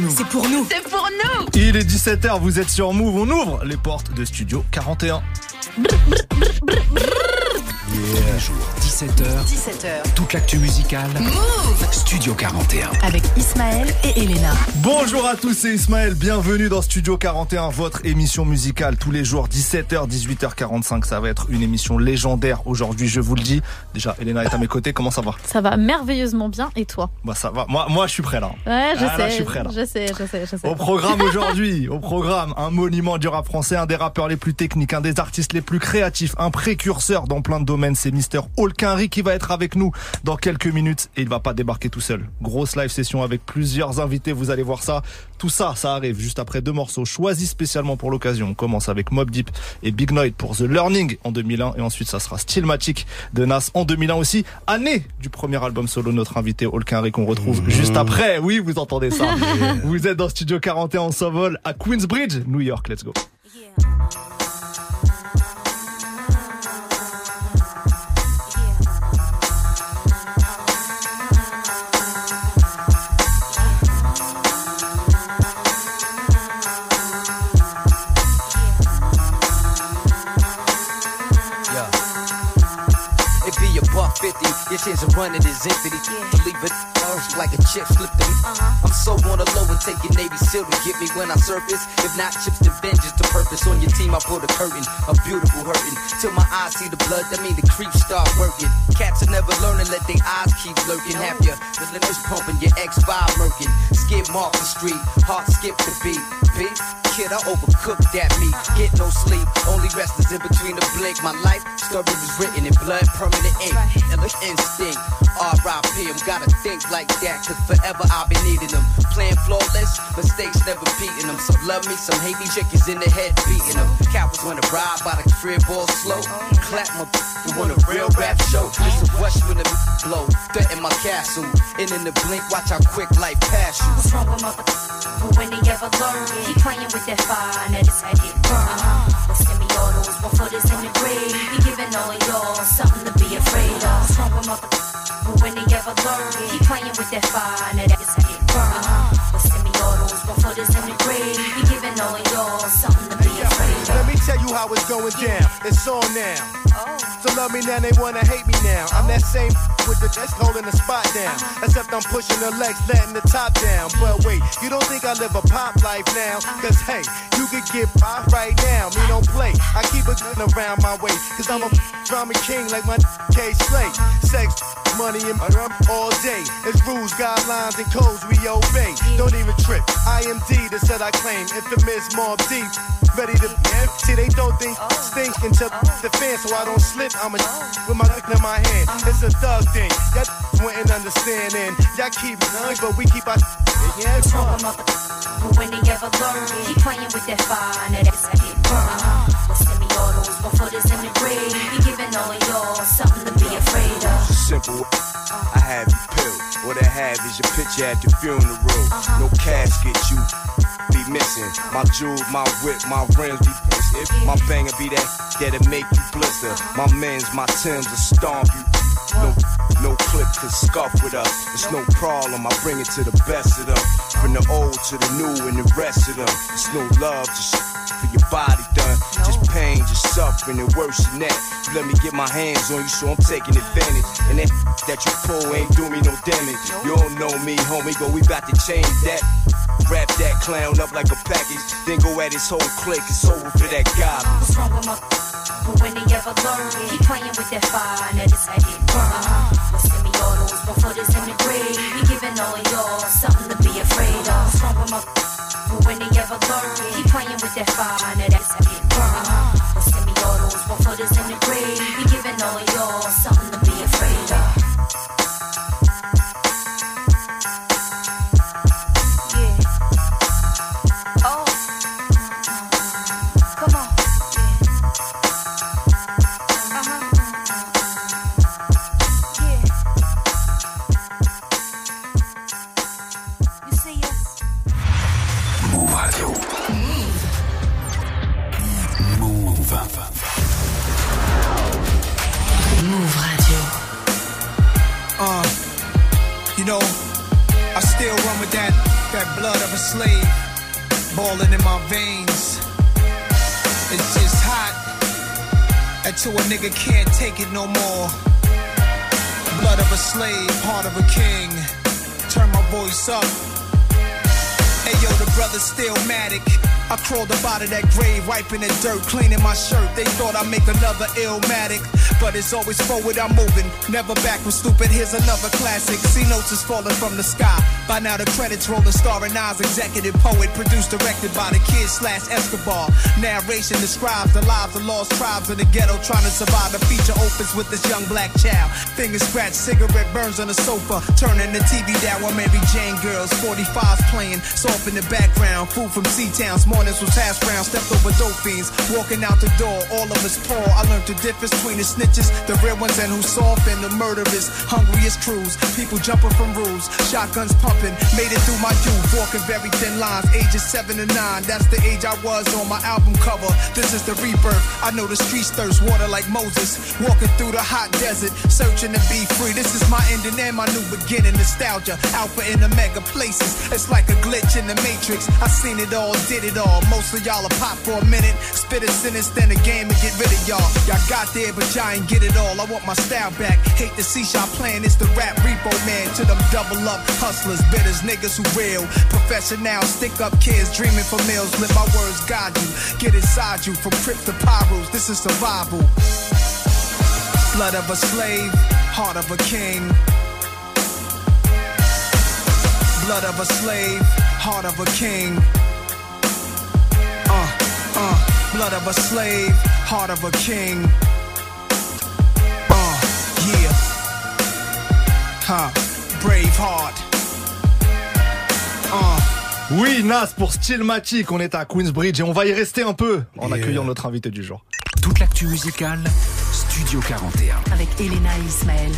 nous. C'est pour nous. C'est pour nous. Il est 17h, vous êtes sur Move, on ouvre les portes de Studio 41. Yeah. 17h. 17h. Toute l'actu musicale. Move Studio 41. Avec Ismaël et Elena. Bonjour à tous, c'est Ismaël. Bienvenue dans Studio 41, votre émission musicale tous les jours 17h, 18h45. Ça va être une émission légendaire aujourd'hui, je vous le dis. Déjà, Elena est à mes côtés. Comment ça va? Ça va merveilleusement bien. Et toi? Bah ça va. Moi, moi, je suis prêt là. Ouais, je Ah, sais. là, je suis prêt là. Je sais, je sais, je sais. Au programme aujourd'hui, au programme, un monument du rap français, un des rappeurs les plus techniques, un des artistes les plus créatifs, un précurseur dans plein de domaines, c'est Mister Holkinry qui va être avec nous dans quelques minutes et il va pas débarquer tout seul. Grosse live session avec plusieurs invités, vous allez voir ça. Tout ça, ça arrive juste après deux morceaux choisis spécialement pour l'occasion. On commence avec Mob Deep et Big Noid pour The Learning en 2001 et ensuite ça sera Stillmatic de Nas en 2001 aussi, année du premier album solo de notre invité Holkinry qu'on retrouve juste après. Oui, vous entendez ça. vous êtes dans Studio 41 en s'envole à Queensbridge, New York. Let's go. Yeah. 50, your chance of running is empty. To leave it orange like a chip slip to me. Uh-huh. I'm so on the low and take your Navy SEAL to get me when I surface. If not chips, then vengeance to purpose. On your team, I put a curtain, a beautiful hurting. Till my eyes see the blood, that mean the creeps start working. Cats are never learning, let their eyes keep lurking. Have your the pumping, your X5 murking. Skip off the street, heart skip the beat. Beef, kid, I overcooked that meat. Get no sleep, only rest is in between the blink. My life story was written in blood, permanent ink. And instinct, R.I.P. I'm gotta think like that, cause forever I've been needing them. Playing flawless, mistakes never beating them. Some love me, some hate me, chickens in the head beating them. Cowards wanna ride by the crib all slow. Clap my you want a real rap show. It's a rush when the blow. Threaten my castle. And in the blink, watch how quick life pass you. What's wrong with mother? But when they ever learn, keep playing with that fire, now this head get burned. But semi-autos, one foot is in the grave. Be giving all y'all something with mother? But when they ever learn, keep playing with that fire, now this head get burned. But semi-autos, one foot is in the grave. Be giving all of y'all something tell you how it's going down. It's on now. So love me now, they wanna hate me now. I'm that same with the that's holding the spot down. Except I'm pushing the legs, letting the top down. But wait, you don't think I live a pop life now? Cause hey, you could get by right now. Me don't play. I keep a gun around my waist. Cause I'm a drama king like my K Slate. Sex, money, and all day. It's rules, guidelines, and codes we obey. Don't even trip. I am D, the set I claim. Infamous Mob Deep. Ready to see they don't think stink until the fan, so I don't slip. I'm a with my lick in my hand. It's a thug thing. Y'all wouldn't understand, and y'all keep none, but we keep our yeah, What's wrong? But when they ever learn, keep playing with that fire, now this head get burned. But semi-autos, one foot is in the grave. Be giving all of y'all something to be afraid of. Simple. I have you peeled. What I have is your picture at the funeral. No casket, you be missing. My jewels, my whip, my rims be pissing. My banger be that that'll make you blister. My men's, my Timbs will stomp you. No, no clip could scuff with us. It's no problem. I bring it to the best of them. From the old to the new and the rest of them. It's no love, just for your body done. Just pain, just suffering and worse than that. You let me get my hands on you, so I'm taking advantage. And that that you pull ain't do me no damage. You don't know me, homie, but we about to change that. Wrap that clown up like a package, then go at his whole clique. It's over for that guy. What's wrong with mother? But when they ever learn, keep playing with that fire, now this head get burned. But semi-autos, one foot is in the grave. Be giving all of y'all something to be afraid of. What's wrong with mother? But when they ever learn, keep playing with that fire, now this head get burned. But semi-autos, one foot is in the grave. Slave boiling in my veins. It's just hot until a nigga can't take it no more. Blood of a slave, heart of a king. Turn my voice up. Hey yo, the brother's still matic. I crawled up out of that grave, wiping the dirt, cleaning my shirt. They thought I'd make another illmatic, but it's always forward I'm moving, never backward. Stupid, here's another classic. See notes is falling from the sky. By now the credits rolling, starring Nas, executive poet, produced, directed by the kid slash Escobar. Narration describes the lives of lost tribes in the ghetto trying to survive. The feature opens with this young black child. Finger scratch, cigarette burns on the sofa, turning the TV down while Mary Jane girls, 45s playing, soft in the background. Food from C-Towns, mornings was hash brown, stepped over dope fiends, walking out the door, all of us poor. I learned the difference between the snitches, the real ones, and who's soft, and the murderers. Hungriest crews, people jumping from rules, shotguns pumping, made it through my youth, walking very thin lines, ages seven to nine. That's the age I was on my album cover. This is the rebirth. I know the streets thirst water like Moses, walking through the hot desert, searching to be free. This is my ending and my new beginning. Nostalgia, alpha and omega places. It's like a glitch in the matrix. I seen it all, did it all. Most of y'all are pop for a minute, spit a sentence, then a game and get rid of y'all. Y'all got there, but y'all ain't get it all. I want my style back. Hate see y'all playing. It's the rap repo man to them double up hustlers, bitters, niggas who real. Professional, stick up kids dreaming for meals. Let my words guide you, get inside you from crypt to pyros. This is survival. Blood of a slave, heart of a king. Blood of a slave, heart of a king. Uh, uh, blood of a slave, heart of a king. Huh, brave heart. Uh. Oui, Nas pour Stillmatic, on est à Queensbridge et on va y rester un peu en Yeah. accueillant notre invité du jour. Toute l'actu musicale, Studio 41. Avec Elena et Ismaël.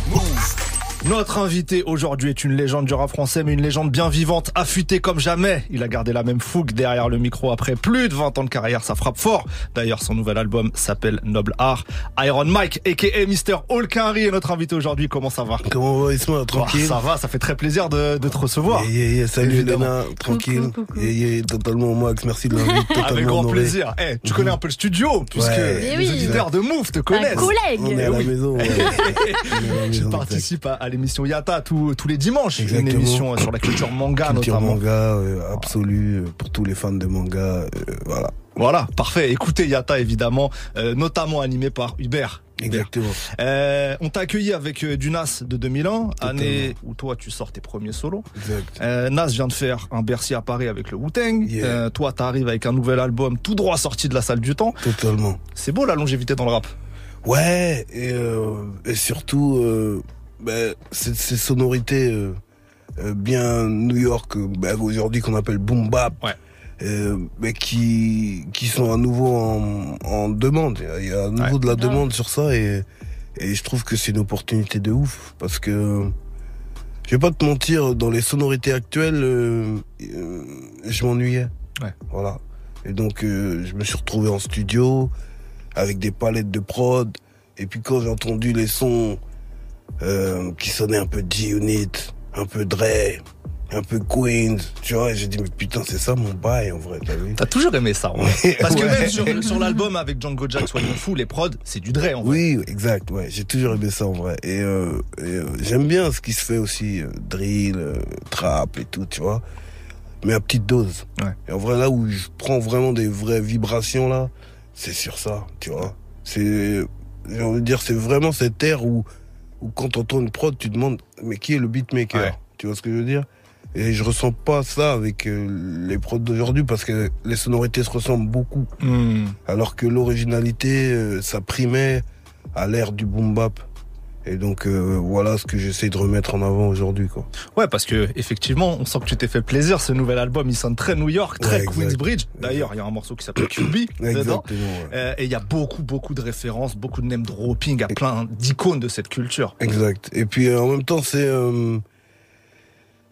Notre invité aujourd'hui est une légende du rap français, mais une légende bien vivante, affûtée comme jamais. Il a gardé la même fougue derrière le micro après plus de 20 ans de carrière, ça frappe fort. D'ailleurs, son nouvel album s'appelle Noble Art. Iron Mike, a.k.a. Mr. Holkinry est notre invité aujourd'hui. Comment ça va? Comment va Isma? Oh, Tranquille? Ça va, ça fait très plaisir de, de te recevoir. Yeah, yeah, yeah. Salut. Elena, tranquille. Coucou, coucou. Yeah, yeah, totalement Max, merci de totalement Avec grand honoré. plaisir. Eh, tu connais un peu le studio, puisque Ouais. les oui. auditeurs de Move te Un connaissent. On est collègue. à la maison. ouais. On est à l'émission Yata tous, tous les dimanches, une Exactement. émission euh, sur la culture manga Culture notamment. manga euh, absolue euh, pour tous les fans de manga. euh, voilà, Voilà, parfait. Écoutez Yata évidemment, euh, notamment animé par Hubert. Exactement. Euh, on t'a accueilli avec euh, du Nas de 2001, année où toi tu sors tes premiers solos. Exact. Euh, Nas vient de faire un Bercy à Paris avec le Wu-Tang. Yeah. Toi t'arrives avec un nouvel album tout droit sorti de la salle du temps. Totalement. C'est beau la longévité dans le rap. Ouais, et, et surtout, ben, ces, ces sonorités euh, euh, bien New York, euh, ben, aujourd'hui qu'on appelle boom bap, Ouais. euh, mais qui, qui sont à nouveau en, en demande. Il y a à nouveau Ouais. de la demande sur ça et, et je trouve que c'est une opportunité de ouf parce que je vais pas te mentir, dans les sonorités actuelles, euh, euh, je m'ennuyais. Ouais. Voilà. Et donc, euh, je me suis retrouvé en studio avec des palettes de prod. Et puis quand j'ai entendu les sons euh, qui sonnaient un peu G-Unit, un peu Dre, un peu Queens, tu vois, j'ai dit mais putain c'est ça mon bail en vrai, t'as vu? T'as toujours aimé ça. en vrai. Parce que Ouais. même sur, sur l'album avec Django Jack, soyons fous, les prods, c'est du Dre en vrai. Oui, exact, ouais, j'ai toujours aimé ça en vrai. Et, euh, et, euh, j'aime bien ce qui se fait aussi, euh, drill, trap et tout, tu vois. Mais à petite dose. Ouais. Et en vrai, là où je prends vraiment des vraies vibrations, là, c'est sur ça, tu vois. C'est, j'ai envie de dire, c'est vraiment cette ère où, où quand t'entends une prod, tu te demandes, mais qui est le beatmaker Ouais. Tu vois ce que je veux dire? Et je ressens pas ça avec euh, les prods d'aujourd'hui parce que les sonorités se ressemblent beaucoup. Hmm. Alors que l'originalité, euh, ça primait à l'ère du boom bap. Et donc euh, voilà ce que j'essaie de remettre en avant aujourd'hui quoi. Ouais, parce que effectivement, on sent que tu t'es fait plaisir. Ce nouvel album, il sonne très New York, très Ouais. Queensbridge. D'ailleurs, il y a un morceau qui s'appelle QB dedans. Ouais. Euh, et il y a beaucoup, beaucoup de références, beaucoup de name dropping à plein d'icônes de cette culture. Exact. Et puis euh, en même temps c'est euh,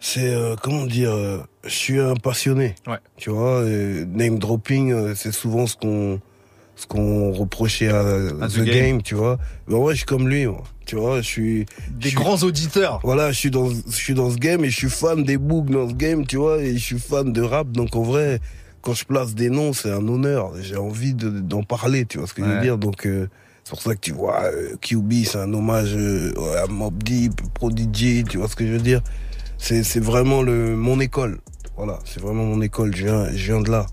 c'est comment dire je suis un passionné. Ouais. Tu vois, name dropping c'est souvent ce qu'on ce qu'on reprochait à, À The, The Game. Game. tu vois. Mais en vrai, je suis comme lui, moi. Tu vois, je suis. Des je suis- grands auditeurs. Voilà, je suis dans, je suis dans ce game et je suis fan des books dans ce game, tu vois, et je suis fan de rap. Donc en vrai, quand je place des noms, c'est un honneur. J'ai envie de- d'en parler, tu vois ce que je veux Ouais. dire. Donc euh, c'est pour ça que tu vois, euh, QB, c'est un hommage euh, à Mob Deep, Prodigy, tu vois ce que je veux dire. C'est c'est vraiment le mon école. Voilà, c'est vraiment mon école. Je viens, je viens de là.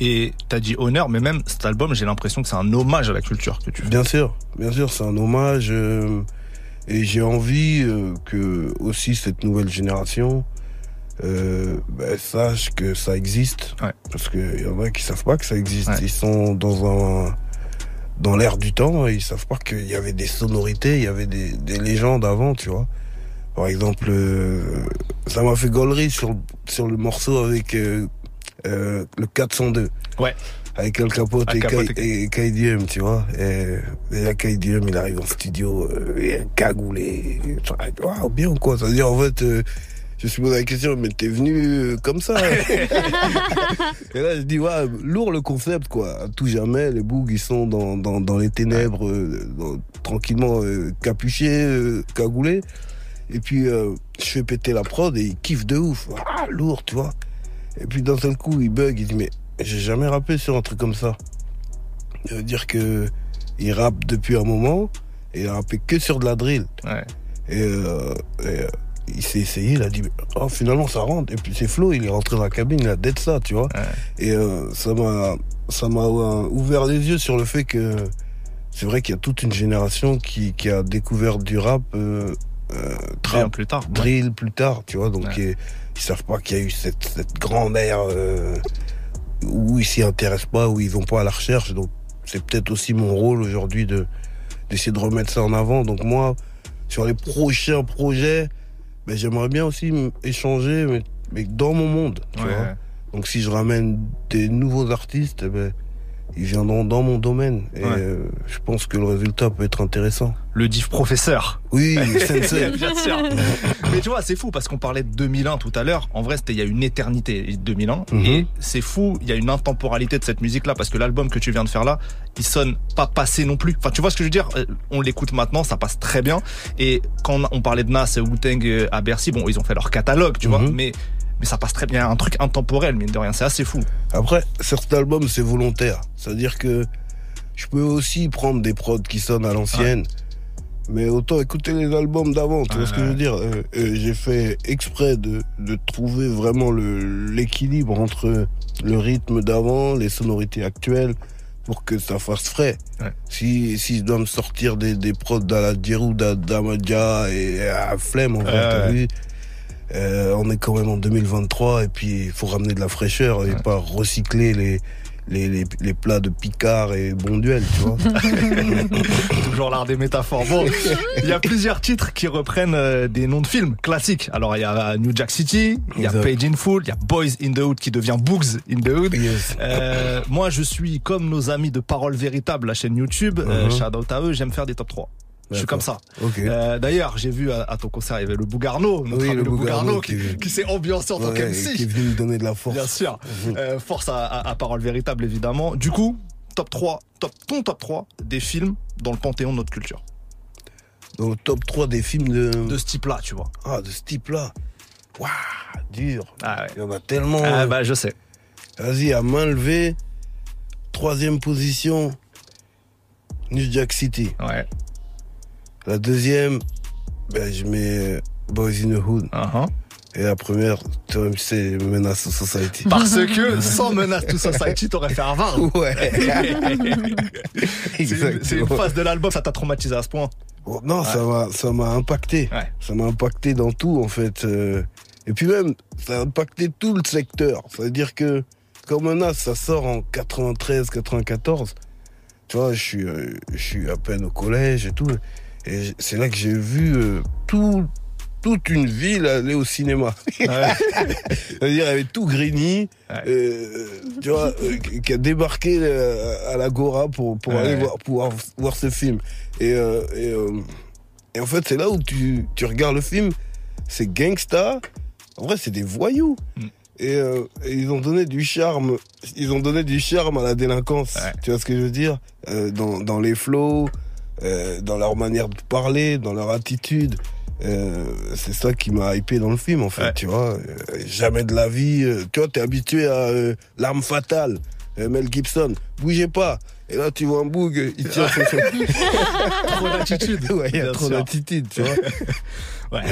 Et t'as dit honneur, mais même cet album, j'ai l'impression que c'est un hommage à la culture que tu fais. Bien sûr, bien sûr, c'est un hommage. euh, et j'ai envie euh, que aussi cette nouvelle génération euh, ben, sache que ça existe. Ouais. Parce qu'il y en a qui savent pas que ça existe. Ouais. Ils sont dans un dans l'air du temps ils savent pas qu'il y avait des sonorités, il y avait des, des légendes avant, tu vois. Par exemple, euh, ça m'a fait gaulerie sur, le- sur le morceau avec euh, euh, le 402 Ouais. avec Al Capote Al et, Capote K- et tu vois. Et, et là, il arrive en studio, euh, il est cagoulé. Waouh, bien ou quoi? Ça veut dire, en fait, euh, je me suis posé la question, mais t'es venu euh, comme ça? Et là, je dis, ouais, lourd le concept, quoi. À tout jamais, les bougs, ils sont dans, dans, dans les ténèbres, euh, dans- tranquillement euh, capuchés, euh, cagoulés. Et puis, je fais péter la prod et ils kiffent de ouf. Ah, lourd, tu vois. Et puis, d'un seul coup, il bug, il dit, mais j'ai jamais rappé sur un truc comme ça. Ça veut dire que il rappe depuis un moment et il a rappé que sur de la drill. Ouais. Et, euh, et, euh, il s'est essayé, il a dit, oh, finalement ça rentre. Et puis c'est Flo, il est rentré dans la cabine, il a dead ça, tu vois. Et euh, ça m'a ça m'a ouvert les yeux sur le fait que c'est vrai qu'il y a toute une génération qui, qui a découvert du rap euh, trap, plus tard. drill plus tard, tu vois. Donc Ouais. ils, ils savent pas qu'il y a eu cette, cette grande ère euh, où ils s'y intéressent pas, où ils vont pas à la recherche. Donc c'est peut-être aussi mon rôle aujourd'hui de d'essayer de remettre ça en avant. Donc moi, sur les prochains projets, ben, j'aimerais bien aussi échanger, mais, mais dans mon monde. Tu Ouais, vois. Donc si je ramène des nouveaux artistes, ben, ils viendront dans mon domaine. Et Ouais. euh, je pense que le résultat peut être intéressant. Le diff professeur. Oui, sensei. Bien sûr. Mais tu vois, c'est fou parce qu'on parlait de 2001 tout à l'heure. En vrai, c'était il y a une éternité 2001 Mhm. et c'est fou. Il y a une intemporalité de cette musique-là parce que l'album que tu viens de faire là, il sonne pas passé non plus. Enfin, tu vois ce que je veux dire? Euh, On l'écoute maintenant, ça passe très bien. Et quand on parlait de Nas et Wu-Tang euh, à Bercy, bon, ils ont fait leur catalogue, tu vois, Mhm. mais mais ça passe très bien. Un truc intemporel, mine de rien, c'est assez fou. Après, sur cet album, c'est volontaire. C'est-à-dire que je peux aussi prendre des prods qui sonnent à l'ancienne, mais autant écouter les albums d'avant. Tu vois ce que je veux dire Euh, euh, J'ai fait exprès de, de trouver vraiment l'équilibre entre le rythme d'avant, les sonorités actuelles, pour que ça fasse frais. Ouais. Si, si je dois me sortir des, des prods d'Ala Djerou, d'Amadia et à Flemme, en vu euh, on est quand même en 2023 et puis il faut ramener de la fraîcheur et pas recycler les, les, les, les plats de Picard et Bonduel, tu vois. Toujours l'art des métaphores. Bon, il y a plusieurs titres qui reprennent euh, des noms de films classiques. Alors il y a New Jack City, il y a. Page in Full, il y a Boys in the Hood qui devient Boogs in the Hood. Yes. Euh, moi, je suis comme nos amis de Parole Véritable, la chaîne YouTube. Euh, Mhm. shout out à eux, j'aime faire des top 3. Je suis comme ça. Euh, D'ailleurs, j'ai vu à, à ton concert, il y avait le Bougarno, notre Oui, ami le le Bougarno, qui, s'est ambiancé en tant qu'MC. qui est venu me donner de la force. Bien sûr. Mhm. Euh, force à, à- à Parole Véritable, évidemment. Du coup, top 3, top, ton top 3 des films dans le panthéon de notre culture. Dans le top 3 des films de. De ce type-là, tu vois. Ah, de ce type-là. Waouh, dur. Ah ouais. Il y en a tellement. Ah bah, je sais. Vas-y, à main levée. Troisième position. New Jack City. Ouais. La deuxième, ben, je mets Boys in the Hood. Uh-huh. Et la première, toi-même, c'est Menace to Society. Parce que sans Menace to Society, t'aurais fait un var. Ouais. C'est une- phase de l'album, ça t'a traumatisé à ce point. Oh, Non, ça m'a, ça m'a impacté. Ouais. Ça m'a impacté dans tout, en fait. euh. Et puis même, ça a impacté tout le secteur. C'est-à-dire que, comme Menace, ça sort en 93, 94. Tu vois, je suis, euh, je suis à peine au collège et tout. Et c'est là que j'ai vu euh, tout, toute une ville aller au cinéma. C'est-à-dire, avait tout Grigny, Ouais. euh, tu vois, euh, qui- a débarqué à l'Agora pour, pour Ouais. aller voir, pouvoir voir ce film. Et, et, et en fait, c'est là où tu, tu regardes le film, c'est gangsta. En vrai, c'est des voyous. Mm. Et, euh, et ils ont donné du charme, ils ont donné du charme à la délinquance. Tu vois ce que je veux dire? Euh, dans, dans les flows, euh, dans leur manière de parler, dans leur attitude. Euh, c'est ça qui m'a hypé dans le film en fait, tu vois. Euh, jamais de la vie. tu vois, t'es habitué à l'arme fatale, Mel Gibson. Bougez pas. Et là, tu vois un boug, il tire sur son- Trop d'attitude. Ouais, il y a trop d'attitude, tu vois. Ouais.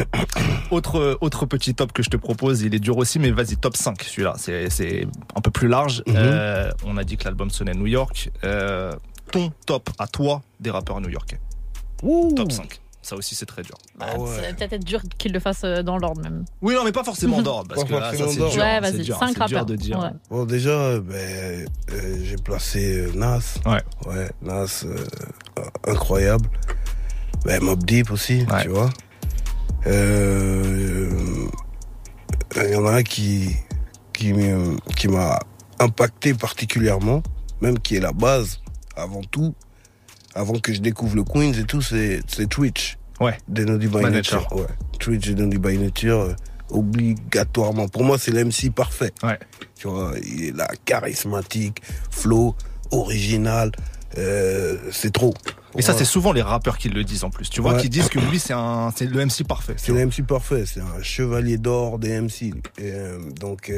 Autre, autre petit top que je te propose, il est dur aussi, mais vas-y, top 5 celui-là. C'est, un peu plus large. Mhm. Euh, on a dit que l'album sonnait New York. Euh, ton top à toi des rappeurs new-yorkais. Top 5. Ça aussi, c'est très dur. Bah, Ça va peut-être être dur qu'il le fasse euh, dans l'ordre même. Oui, non, mais pas forcément d'ordre, parce Pas que là, ça, c'est dur. Ouais, vas-y, c'est dur, cinq c'est dur rappeurs. de dire. Ouais. Bon, déjà, euh, ben, euh, j'ai placé euh, Nas. Ouais. Ouais, Nas, euh, incroyable. Ben, Mob Deep aussi, tu vois. Euh, Il y en a un qui, qui, qui m'a impacté particulièrement, même qui est la base, avant tout, avant que je découvre le Queens et tout, c'est Twitch. Ouais. Denody by By Nature. Nature. Ouais. Twitch et Denody by Nature, euh, obligatoirement. Pour moi, c'est l'MC parfait. Ouais. Tu vois, il est là, charismatique, flow, original. euh, c'est trop. Et ça, c'est souvent les rappeurs qui le disent en plus. Tu vois, Ouais. qui disent que lui, c'est un, c'est le MC parfait. C'est le MC parfait, c'est un chevalier d'or des MC. Et, euh, donc,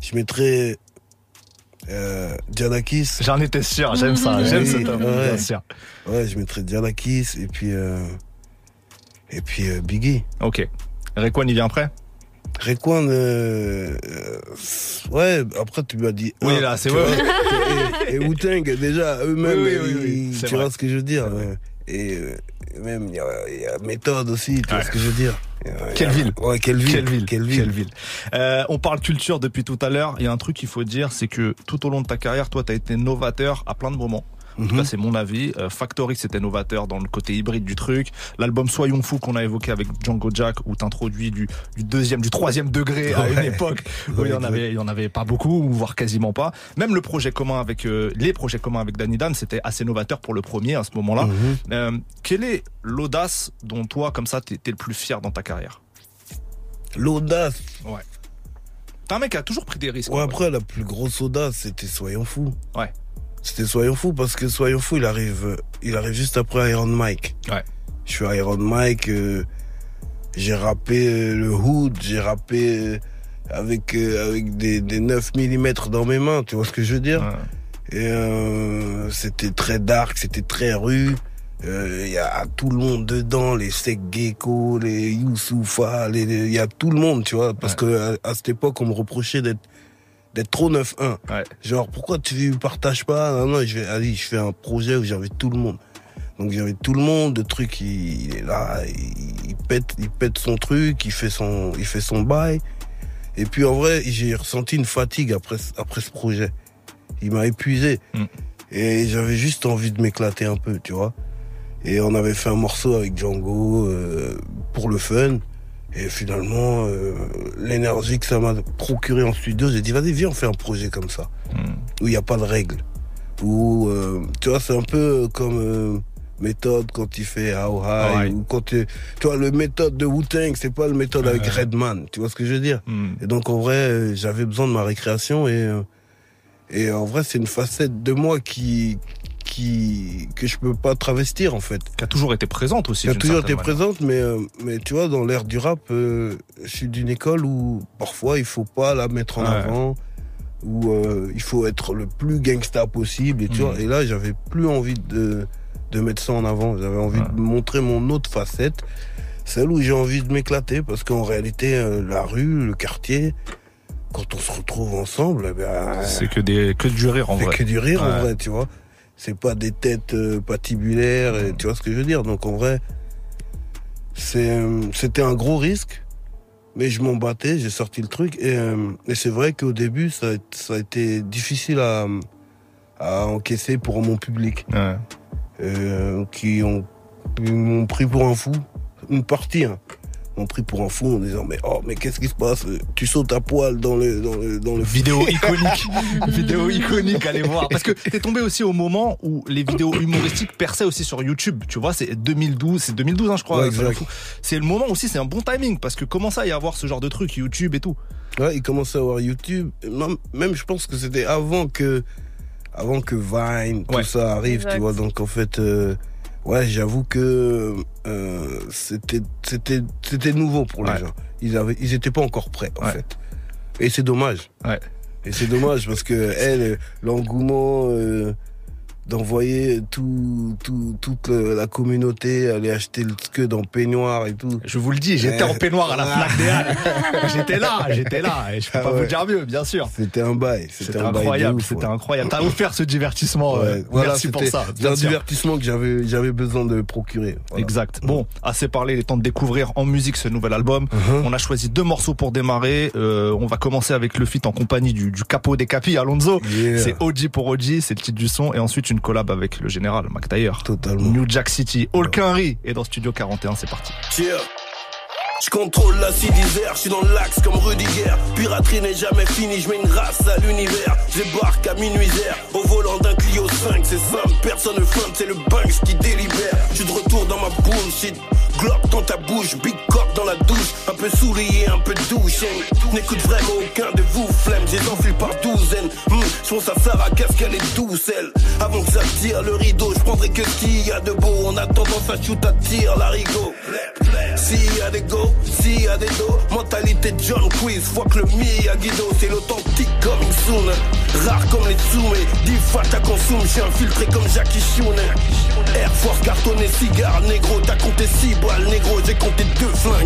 je mettrais euh, Giannakis. J'en étais sûr, j'aime ça, j'aime Oui, ce top, ouais. bien sûr. Ouais, je mettrais Giannakis et puis, euh, et puis euh, Biggie. Ok. Rekwan, il vient après? Rekwan, euh, euh, ouais, après tu m'as dit. Oui, là, c'est vois. Et, et déjà, eux-mêmes, Oui, oui, tu vrai. vois ce que je veux dire. Et euh, même, il y a, il y a méthode aussi, tu vois ce que je veux dire. Quelle ville Ouais, quelle ville. Quelle ville Quelle ville. Quelle ville Euh, On parle culture depuis tout à l'heure. Il y a un truc qu'il faut dire, c'est que tout au long de ta carrière, toi, tu as été novateur à plein de moments. En tout Mhm. cas, c'est mon avis. Euh, Factory, c'était novateur dans le côté hybride du truc. L'album Soyons fous qu'on a évoqué avec Django Jack, où t'introduis du, du deuxième, du troisième degré à une époque où il y en avait, il y en avait pas beaucoup, ou voire quasiment pas. Même le projet commun avec euh, les projets communs avec Danny Dan, c'était assez novateur pour le premier à ce moment-là. Mhm. Euh, quelle est l'audace dont toi, comme ça, t'es le plus fier dans ta carrière? L'audace? Ouais. T'es un mec qui a toujours pris des risques. Ouais, vrai. après, la plus grosse audace, c'était Soyons fous. Ouais. C'était Soyons fous parce que Soyons fous, il arrive, il arrive juste après Iron Mike. Ouais. Je suis Iron Mike, euh, j'ai rappé euh, le hood, j'ai rappé euh, avec, euh, avec des, des 9 mm dans mes mains, tu vois ce que je veux dire? Et euh, c'était très dark, c'était très rue. Il y a tout le monde dedans, les Sek Gecko, les Youssoufa, il y a tout le monde, tu vois? Parce que à, à cette époque, on me reprochait d'être d'être trop 9-1. Genre, pourquoi tu partages pas? Non, non, je vais, allez, je fais un projet où j'invite tout le monde. Donc j'invite tout le monde, le truc, il, il est là, il, il pète, il pète son truc, il fait son, il fait son bail. Et puis en vrai, j'ai ressenti une fatigue après, ce- après ce projet. Il m'a épuisé. Et j'avais juste envie de m'éclater un peu, tu vois. Et on avait fait un morceau avec Django euh, pour le fun. Et finalement, euh, l'énergie que ça m'a procuré en studio, j'ai dit, vas-y, viens, on fait un projet comme ça. Où il n'y a pas de règles. Où, euh, tu vois, c'est un peu comme euh, méthode quand il fait How High. Ou quand tu, tu vois, le méthode de Wu-Tang, c'est pas le méthode avec Redman. Tu vois ce que je veux dire? Et donc, en vrai, euh, j'avais besoin de ma récréation. Et, euh, et en vrai, c'est une facette de moi qui, qui, que je peux pas travestir, en fait. Qui a toujours été présente aussi. Qui a toujours été présente, mais, euh, mais tu vois, dans l'ère du rap, euh, je suis d'une école où parfois il faut pas la mettre en Ouais. avant, où euh, il faut être le plus gangsta possible, et tu vois. Et là, j'avais plus envie de, de mettre ça en avant. J'avais envie de montrer mon autre facette, celle où j'ai envie de m'éclater, parce qu'en réalité, euh, la rue, le quartier, quand on se retrouve ensemble, eh ben, C'est que des que du rire en c'est vrai. que du rire en vrai, tu vois. C'est pas des têtes euh, patibulaires, et, tu vois ce que je veux dire. Donc en vrai, euh, c'était un gros risque, mais je m'en battais, j'ai sorti le truc. Et, euh, et c'est vrai qu'au début, ça, a- ça a été difficile à, à encaisser pour mon public. Euh, qui ont, qui m'ont pris pour un fou. Une partie, hein. M'ont pris pour un fou en disant mais oh mais qu'est-ce qui se passe? Tu sautes à poil dans le dans le dans le Vidéo iconique, vidéo iconique, allez voir. Parce que t'es tombé aussi au moment où les vidéos humoristiques perçaient aussi sur YouTube. Tu vois, c'est 2012, c'est 2012, hein, je crois. Ouais. C'est le moment aussi, c'est un bon timing parce que commence à y avoir ce genre de truc, YouTube et tout? Ouais, il commençait à avoir YouTube. Non, Même, je pense que c'était avant que, avant que Vine, tout Ouais. ça arrive, Exact. tu vois. Donc en fait, euh, ouais, j'avoue que euh, c'était, c'était, c'était nouveau pour les Ouais. gens. Ils avaient, ils étaient pas encore prêts, en Ouais. fait. Et c'est dommage. Ouais. Et c'est dommage parce que elle, l'engouement euh, d'envoyer tout, tout, toute la communauté aller acheter le scud en peignoir et tout. Je vous le dis, j'étais en peignoir à la Fnac des Halles. J'étais là, j'étais là. Et je peux Ah pas ouais. vous dire mieux, bien sûr. C'était un bail. C'était incroyable, c'était ouais. incroyable. T'as offert ce divertissement. euh, voilà, Merci pour ça. C'est un sûr. divertissement que j'avais j'avais besoin de procurer. Voilà. Exact. Bon, assez parlé, il est temps de découvrir en musique ce nouvel album. Uh-huh. On a choisi deux morceaux pour démarrer. Euh, on va commencer avec le feat en compagnie du, du capo des capis, Alonso. Yeah. C'est OG pour OG, c'est le titre du son. Et ensuite une collab avec le général Mac Taylor. Totalement. New Jack City. Henry est dans Studio 41, c'est parti. Yeah. Je contrôle la cité je suis dans l'axe comme Rudiger. Piraterie n'est jamais finie, je mets une race à l'univers. J'ébarque à minuit zère, au volant d'un Clio 5, c'est simple, personne ne feinte, c'est le Banks qui délibère. Je suis de retour dans ma bullshit. Glock dans ta bouche, big cock dans la douche, un peu soulier, un peu douche. N'écoute vraiment aucun de vous, flemme, j'ai enfile par douzaine. Hmm, je pense à Sarah, qu'est-ce qu'elle est douce, elle. Avant que ça tire le rideau, je prendrai que ce qu'il y a de beau. On a tendance à shoot à tir, l'arigot. S'il y a des go, s'il y a des dos, mentalité John Quiz, fuck le Miyagi-Do, c'est l'authentique coming soon. Rare comme les Tsume, 10 fois ta consomme, j'ai infiltré comme Jackie Chune. Air Force cartonné, cigare, négro, t'as compté 6 balles, négro, j'ai compté deux flingues,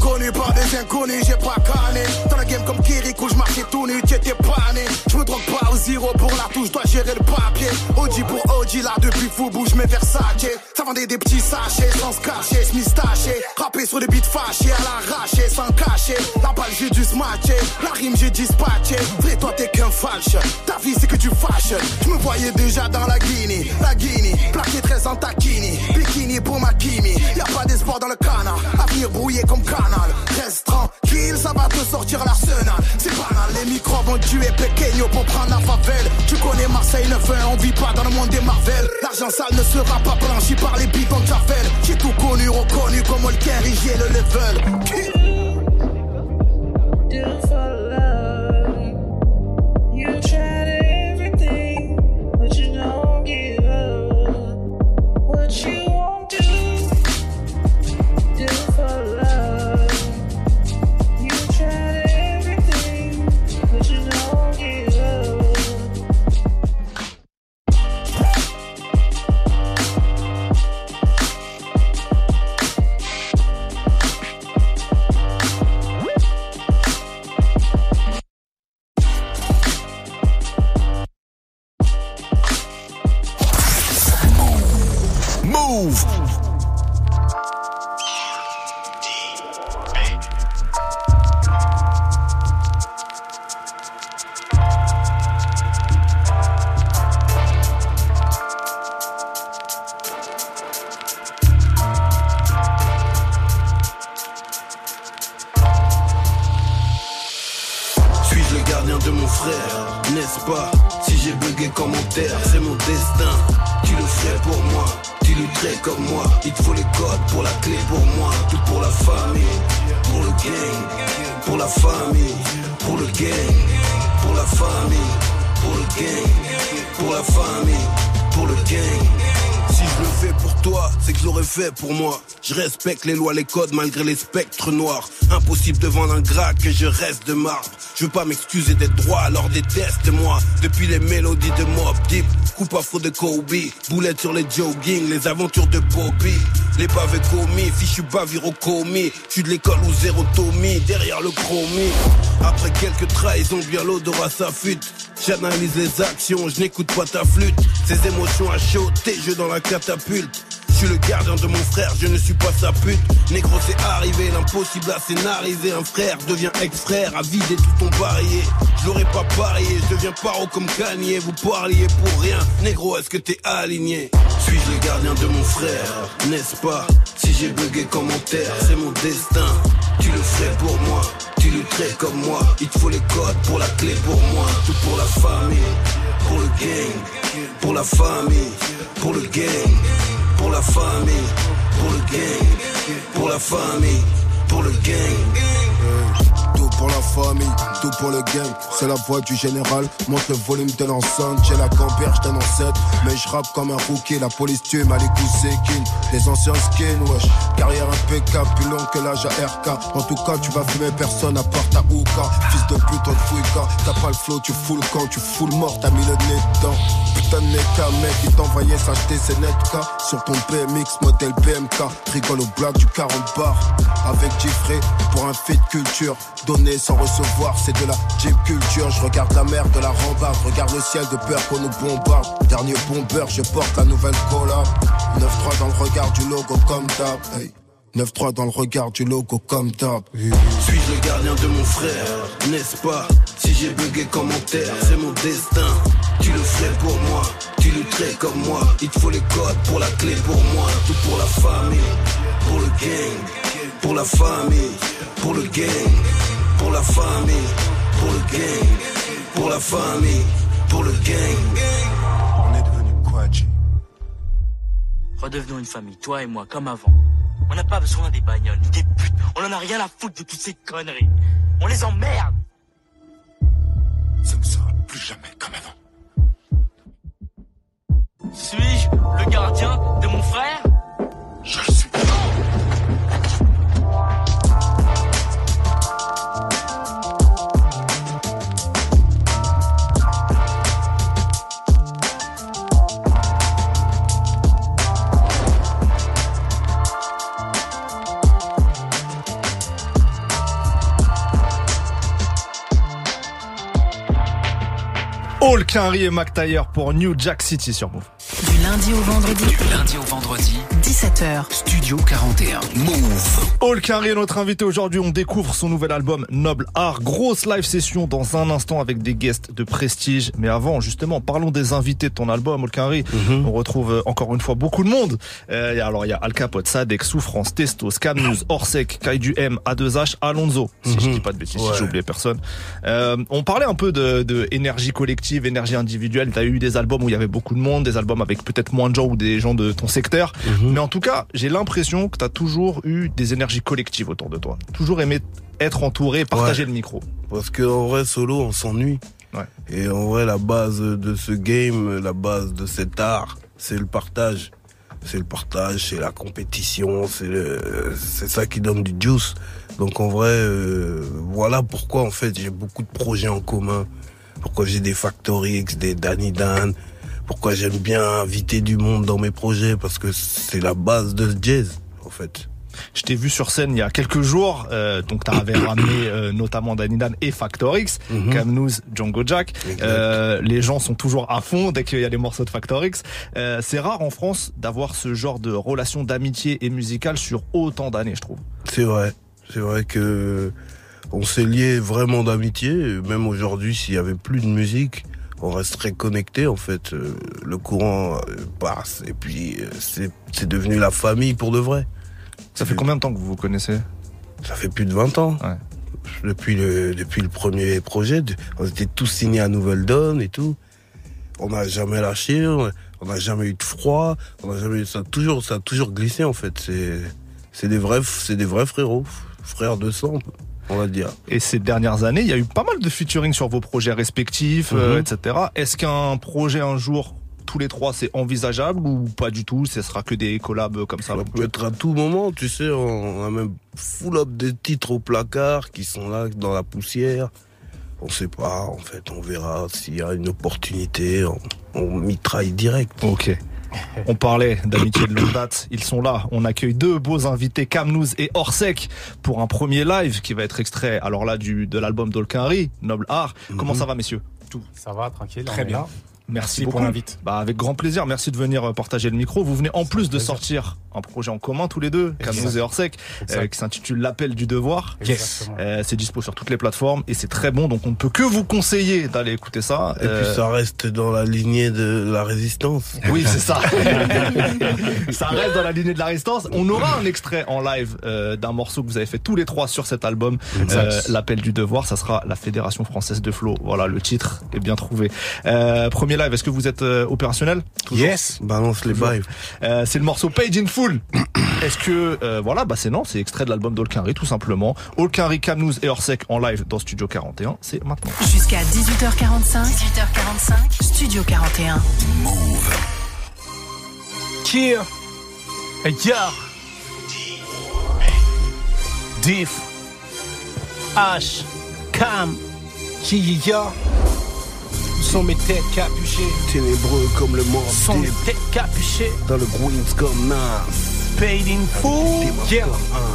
Connu, par des inconnus, j'ai pas canné. Dans la game comme Kirikou, je marchais tout nu, t'étais pas né. Je me drogue pas au zéro pour la touche, dois gérer le papier. OG pour OG, là depuis fou, bouge mes Versace. Ça vendait des petits sachets sans se cacher, se taché. Rapper sur des beats fâchés, à l'arraché, sans cacher. La balle, j'ai dû se matcher. La rime, j'ai dispatché. Vrai, toi, t'es qu'un falche. Ta vie, c'est que tu fâches. Je me voyais déjà dans la Guinée, la Guinée. Plaqué 13 en taquini. Bikini pour ma Kimi. Y a pas d'espoir dans le canard. Avenir brouillé comme canal. Reste tranquille, ça va te sortir l'arsenal. C'est banal, les microbes ont tué Pequeño pour prendre la favelle. Tu connais Marseille 9 on vit pas dans le monde des Marvel. L'argent sale ne sera pas blanchi par les bidons de Javel. J'ai tout connu, reconnu comme Holker, j'ai le level. Respecte les lois, les codes malgré les spectres noirs. Impossible de vendre un gras que je reste de marbre. Je veux pas m'excuser d'être droit, alors déteste-moi. Depuis les mélodies de Mob Deep, coupe afro de Kobe, boulette sur les jogging, les aventures de Bobby. Les pavés commis, fichu bavure au commis. Je suis de l'école où zéro Tommy, derrière le chromie. Après quelques trahisons, bien l'odorat s'affûte. J'analyse les actions, je n'écoute pas ta flûte. Ces émotions à chaud, tes jeux dans la catapulte. Suis le gardien de mon frère, je ne suis pas sa pute. Négro, c'est arrivé, l'impossible à scénariser. Un frère devient ex-frère, à vider tout ton barillet. Je l'aurais pas parié, je deviens paro comme Kanye. Vous parliez pour rien, négro, est-ce que t'es aligné? Suis-je le gardien de mon frère? N'est-ce pas? Si j'ai bugué commentaire, c'est mon destin. Tu le ferais pour moi, tu lutterais comme moi. Il te faut les codes pour la clé pour moi. Tout pour la famille, pour le gang, pour la famille, pour le gang pour la famille, pour le gang, pour la famille, pour le gang. Tout pour la famille, tout pour le gang. C'est la voix du général. Monte le volume de l'enceinte. J'ai la gamberge d'un ancêtre. Mais je rappe comme un rookie. La police tue, mal écouté kin. Les anciens skins, wesh. Carrière impeccable, plus long que l'âge à RK. En tout cas, tu vas fumer personne à part ta ouka. Fils de pute, on te. T'as pas le flow, tu fous le camp. Tu fous le mort, t'as mis le nez dedans. Putain de mec, il t'envoyait s'acheter ses. Sur ton BMX, modèle BMK. Rigole au blague du 40 bar. Avec Jeffrey, pour un fit culture. Donner sans recevoir, c'est de la jeep culture. Je regarde la mer de la rambarde, regarde le ciel de peur qu'on nous bombarde. Dernier bombeur, je porte la nouvelle cola. 9-3 dans le regard du logo comme d'hab. 9-3 dans le regard du logo comme d'hab. Suis-je le gardien de mon frère? N'est-ce pas? Si j'ai bugué commentaire, c'est mon destin. Tu le ferais pour moi, tu lutterais comme moi. Il te faut les codes pour la clé pour moi. Tout pour la famille, pour le gang, pour la famille, pour le gang, pour la famille, pour le gang, pour la famille, pour le gang. On est devenu quoi, G? Redevenons une famille, toi et moi, comme avant. On n'a pas besoin des bagnoles, ni des putes. On en a rien à foutre de toutes ces conneries. On les emmerde. Ce ne sera plus jamais comme avant. Suis-je le gardien de mon frère? Je le suis. Quinry et McTayer pour New Jack City sur Move. Du lundi au vendredi. Du lundi au vendredi. 17h. Studio 41. Move. All est notre invité aujourd'hui. On découvre son nouvel album Noble Art. Grosse live session dans un instant avec des guests de prestige. Mais avant, justement, parlons des invités de ton album, All Quinry. On retrouve euh, encore une fois beaucoup de monde. Euh, alors, il y a Al Capote, Sadek, Souffrance, Testo, Scam News, Orsec, Kaiju M, A2H, Alonso. Si je dis pas de bêtises, si Ouais. j'ai oublié personne. Euh, on parlait un peu de, de énergie collective, énergie individuelle. T'as eu des albums où il y avait beaucoup de monde, des albums avec peut-être moins de gens ou des gens de ton secteur. Mais en tout cas, j'ai l'impression que t'as toujours eu des énergies collectives autour de toi. Toujours aimé être entouré, partager Ouais. le micro. Parce que en vrai, solo, on s'ennuie. Ouais. Et en vrai, la base de ce game, la base de cet art, c'est le partage. C'est le partage, c'est la compétition, c'est le, ça qui donne du juice. Donc en vrai, euh, voilà pourquoi en fait j'ai beaucoup de projets en commun. Pourquoi j'ai des Factor X, des Danny Dan. Pourquoi j'aime bien inviter du monde dans mes projets parce que c'est la base de jazz en fait. Je t'ai vu sur scène il y a quelques jours, euh, donc t'avais ramené euh, notamment Danny Dan et Factor X, Mhm. Cam News, Django Jack. Euh, les gens sont toujours à fond dès qu'il y a des morceaux de Factor X. C'est rare en France d'avoir ce genre de relation d'amitié et musicale sur autant d'années, je trouve. C'est vrai. C'est vrai que on s'est lié vraiment d'amitié. Même aujourd'hui, s'il y avait plus de musique, on resterait connecté. En fait, Euh, le courant euh, passe et puis euh, c'est devenu la famille pour de vrai. Ça fait combien de temps que vous vous connaissez? Ça fait plus de 20 ans. Ouais. Depuis le depuis le premier projet, on était tous signés à Nouvelle Donne et tout. On n'a jamais lâché, on n'a jamais eu de froid, on n'a jamais eu ça a toujours ça a toujours glissé en fait. C'est c'est des vrais c'est des vrais frérots, frères de sang, on va dire. Et ces dernières années, il y a eu pas mal de featuring sur vos projets respectifs, euh, Mhm. etc. Est-ce qu'un projet un jour tous les trois, c'est envisageable ou pas du tout Ce sera que des collabs comme ça? Ça peut être à tout moment, tu sais, on a même full up de titres au placard qui sont là dans la poussière. On sait pas, en fait, on verra s'il y a une opportunité, on, on mitraille direct. Ok. On parlait d'amitié de longue date, ils sont là. On accueille deux beaux invités, Camnouz et Orsec, pour un premier live qui va être extrait, alors là, du, de l'album d'Olkinry, Noble Art. Comment ça va, messieurs? Tout. Ça va, tranquille. Très on est bien. Merci, Merci beaucoup. pour l'invite. Bah, avec grand plaisir. Merci de venir euh, partager le micro. Vous venez en plus de sortir un projet en commun tous les deux, Exact. Camnouz et Orsec, euh, qui s'intitule L'appel du devoir. Exactement. Euh, c'est dispo sur toutes les plateformes et c'est très bon. Donc on ne peut que vous conseiller d'aller écouter ça. Et Euh, puis ça reste dans la lignée de la résistance. Oui, c'est ça. ça reste dans la lignée de la résistance. On aura un extrait en live euh, d'un morceau que vous avez fait tous les trois sur cet album, euh, l'appel du devoir. Ça sera la Fédération française de flow. Voilà, le titre est bien trouvé. Euh, premier live. Est-ce que vous êtes euh, opérationnel? Toujours? Yes. Balance les Toujours. bails. Euh, c'est le morceau Page in Full. Est-ce que euh, voilà, bah c'est non, c'est extrait de l'album d'Olkinry tout simplement. Olkinry, Camnouz et Orsec en live dans Studio 41. C'est maintenant. Jusqu'à 18h45. 18h45. Studio 41. Yeah. Hey, yeah. Diff. H. Cam. Yeah, sont mes têtes capuchées Ténébreux comme le mort sont mes têtes capuchées dans le Queens comme Nas. Paid in full. Yeah.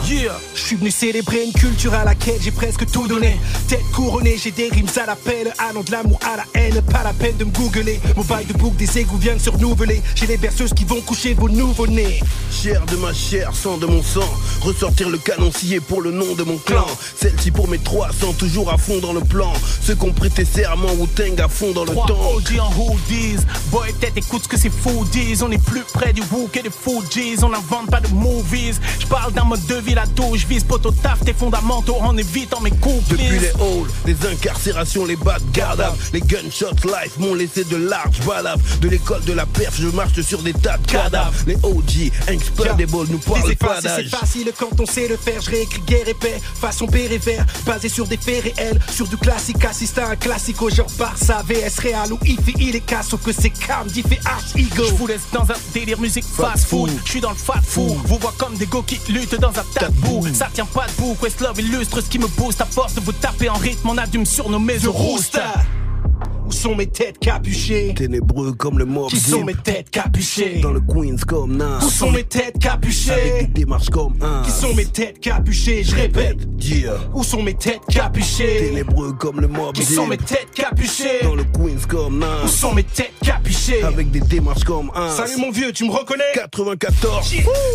Yeah. Je suis venu célébrer une culture à laquelle j'ai presque tout donné. Tête couronnée, j'ai des rimes à l'appel. Allant de l'amour à la haine, pas la peine de me googler. Mon bail de boucle des égouts vient de se renouveler. J'ai les berceuses qui vont coucher vos nouveau-nés. Chair de ma chair, sang de mon sang. Ressortir le canon scié pour le nom de mon clan. Celle-ci pour mes 300, toujours à fond dans le plan. Ceux qui ont prêté serment ou Teng à fond dans le temps. OG en hoodies. Boy, tête, écoute ce que c'est fou disent. On est plus près du Woo que des Fugees. On pas de movies. Je parle d'un mode de vie là d'où je vise poteau taf tes fondamentaux en évitant mes coups. Depuis les halls, les incarcérations, les bas les gunshots life m'ont laissé de larges balafres. De l'école de la perf, je marche sur des tas de cadavres. Les OG, Inspirable, nous parlent pas c'est facile quand on sait le faire. Je réécris guerre et paix, façon vert, basé sur des faits réels, sur du classique, assistant à un classico genre Barça, VS Real ou Ifi, il est casse, sauf que c'est calme, dit fait H, ego. Je vous laisse dans un délire musique fast food. Je suis dans le fat Vous vois comme des go qui luttent dans un tas de boue. Ça tient pas debout. Questlove illustre ce qui me booste. À force de vous taper en rythme, on a dû me surnommer The Rooster. Où sont mes têtes capuchées Ténébreux comme le mob Qui sont mes têtes capuchées Dans le Queens comme Nas. Où sont mes têtes capuchées Avec des démarches comme un. Qui sont mes têtes capuchées Je répète. Yeah. Où sont mes têtes capuchées Ténébreux comme le mob Qui sont mes têtes capuchées Dans le Queens comme Nas. Où sont mes têtes capuchées Avec des démarches comme un. Salut mon vieux, tu me reconnais 94.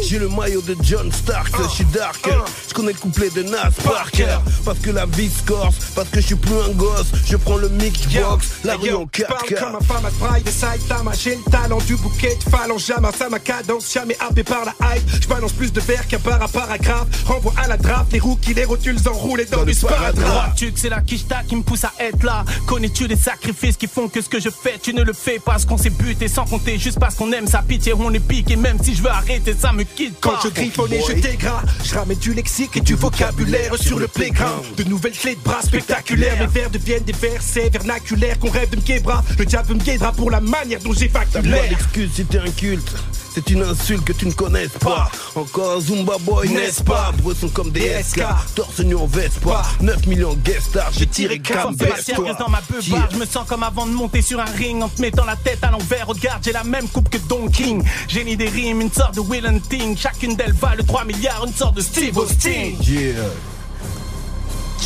J'ai le maillot de John Stark, je suis dark. Je connais le couplet de Nas Parker. Parce que la vie se corse, parce que je suis plus un gosse. Je prends le mix box, la rue en Je parle 4K. comme un femme à sprite de Saitama. J'ai le talent du bouquet de phalange Jamais ça ma cadence, jamais happé par la hype. Je balance plus de verre qu'un bar à paragraphe. Renvoie à la draft, les rookies, les rotules enroulés dans, Dans du le sparadrap. c'est la quicheta qui me pousse à être là. Connais-tu les sacrifices qui font que ce que je fais Tu ne le fais parce qu'on s'est buté sans compter Juste parce qu'on aime sa pitié, on est piqué. Même si je veux arrêter, ça me quitte Quand je griffonne et je dégras Je ramène du lexique et du vocabulaire sur le playground. De nouvelles clés de bras spectaculaires. Mes vers deviennent des versets vernaculaires Rêve de me Le diable me guidera pour la manière dont j'évacue pas l'air d'excuse si t'es un culte. C'est une insulte que tu ne connais pas. Encore un Zumba Boy, n'est-ce pas? Breux sont comme des SK. Torse nu en Vespa. 9 millions de guest stars. J'ai tiré comme ma sérieuse dans ma Je me sens comme avant de monter sur un ring En te mettant la tête à l'envers. Regarde j'ai la même coupe que Don King. Génie des rimes, une sorte de Will Hunting Chacune d'elles valent 3 milliards Une sorte de Steve Austin. Yeah.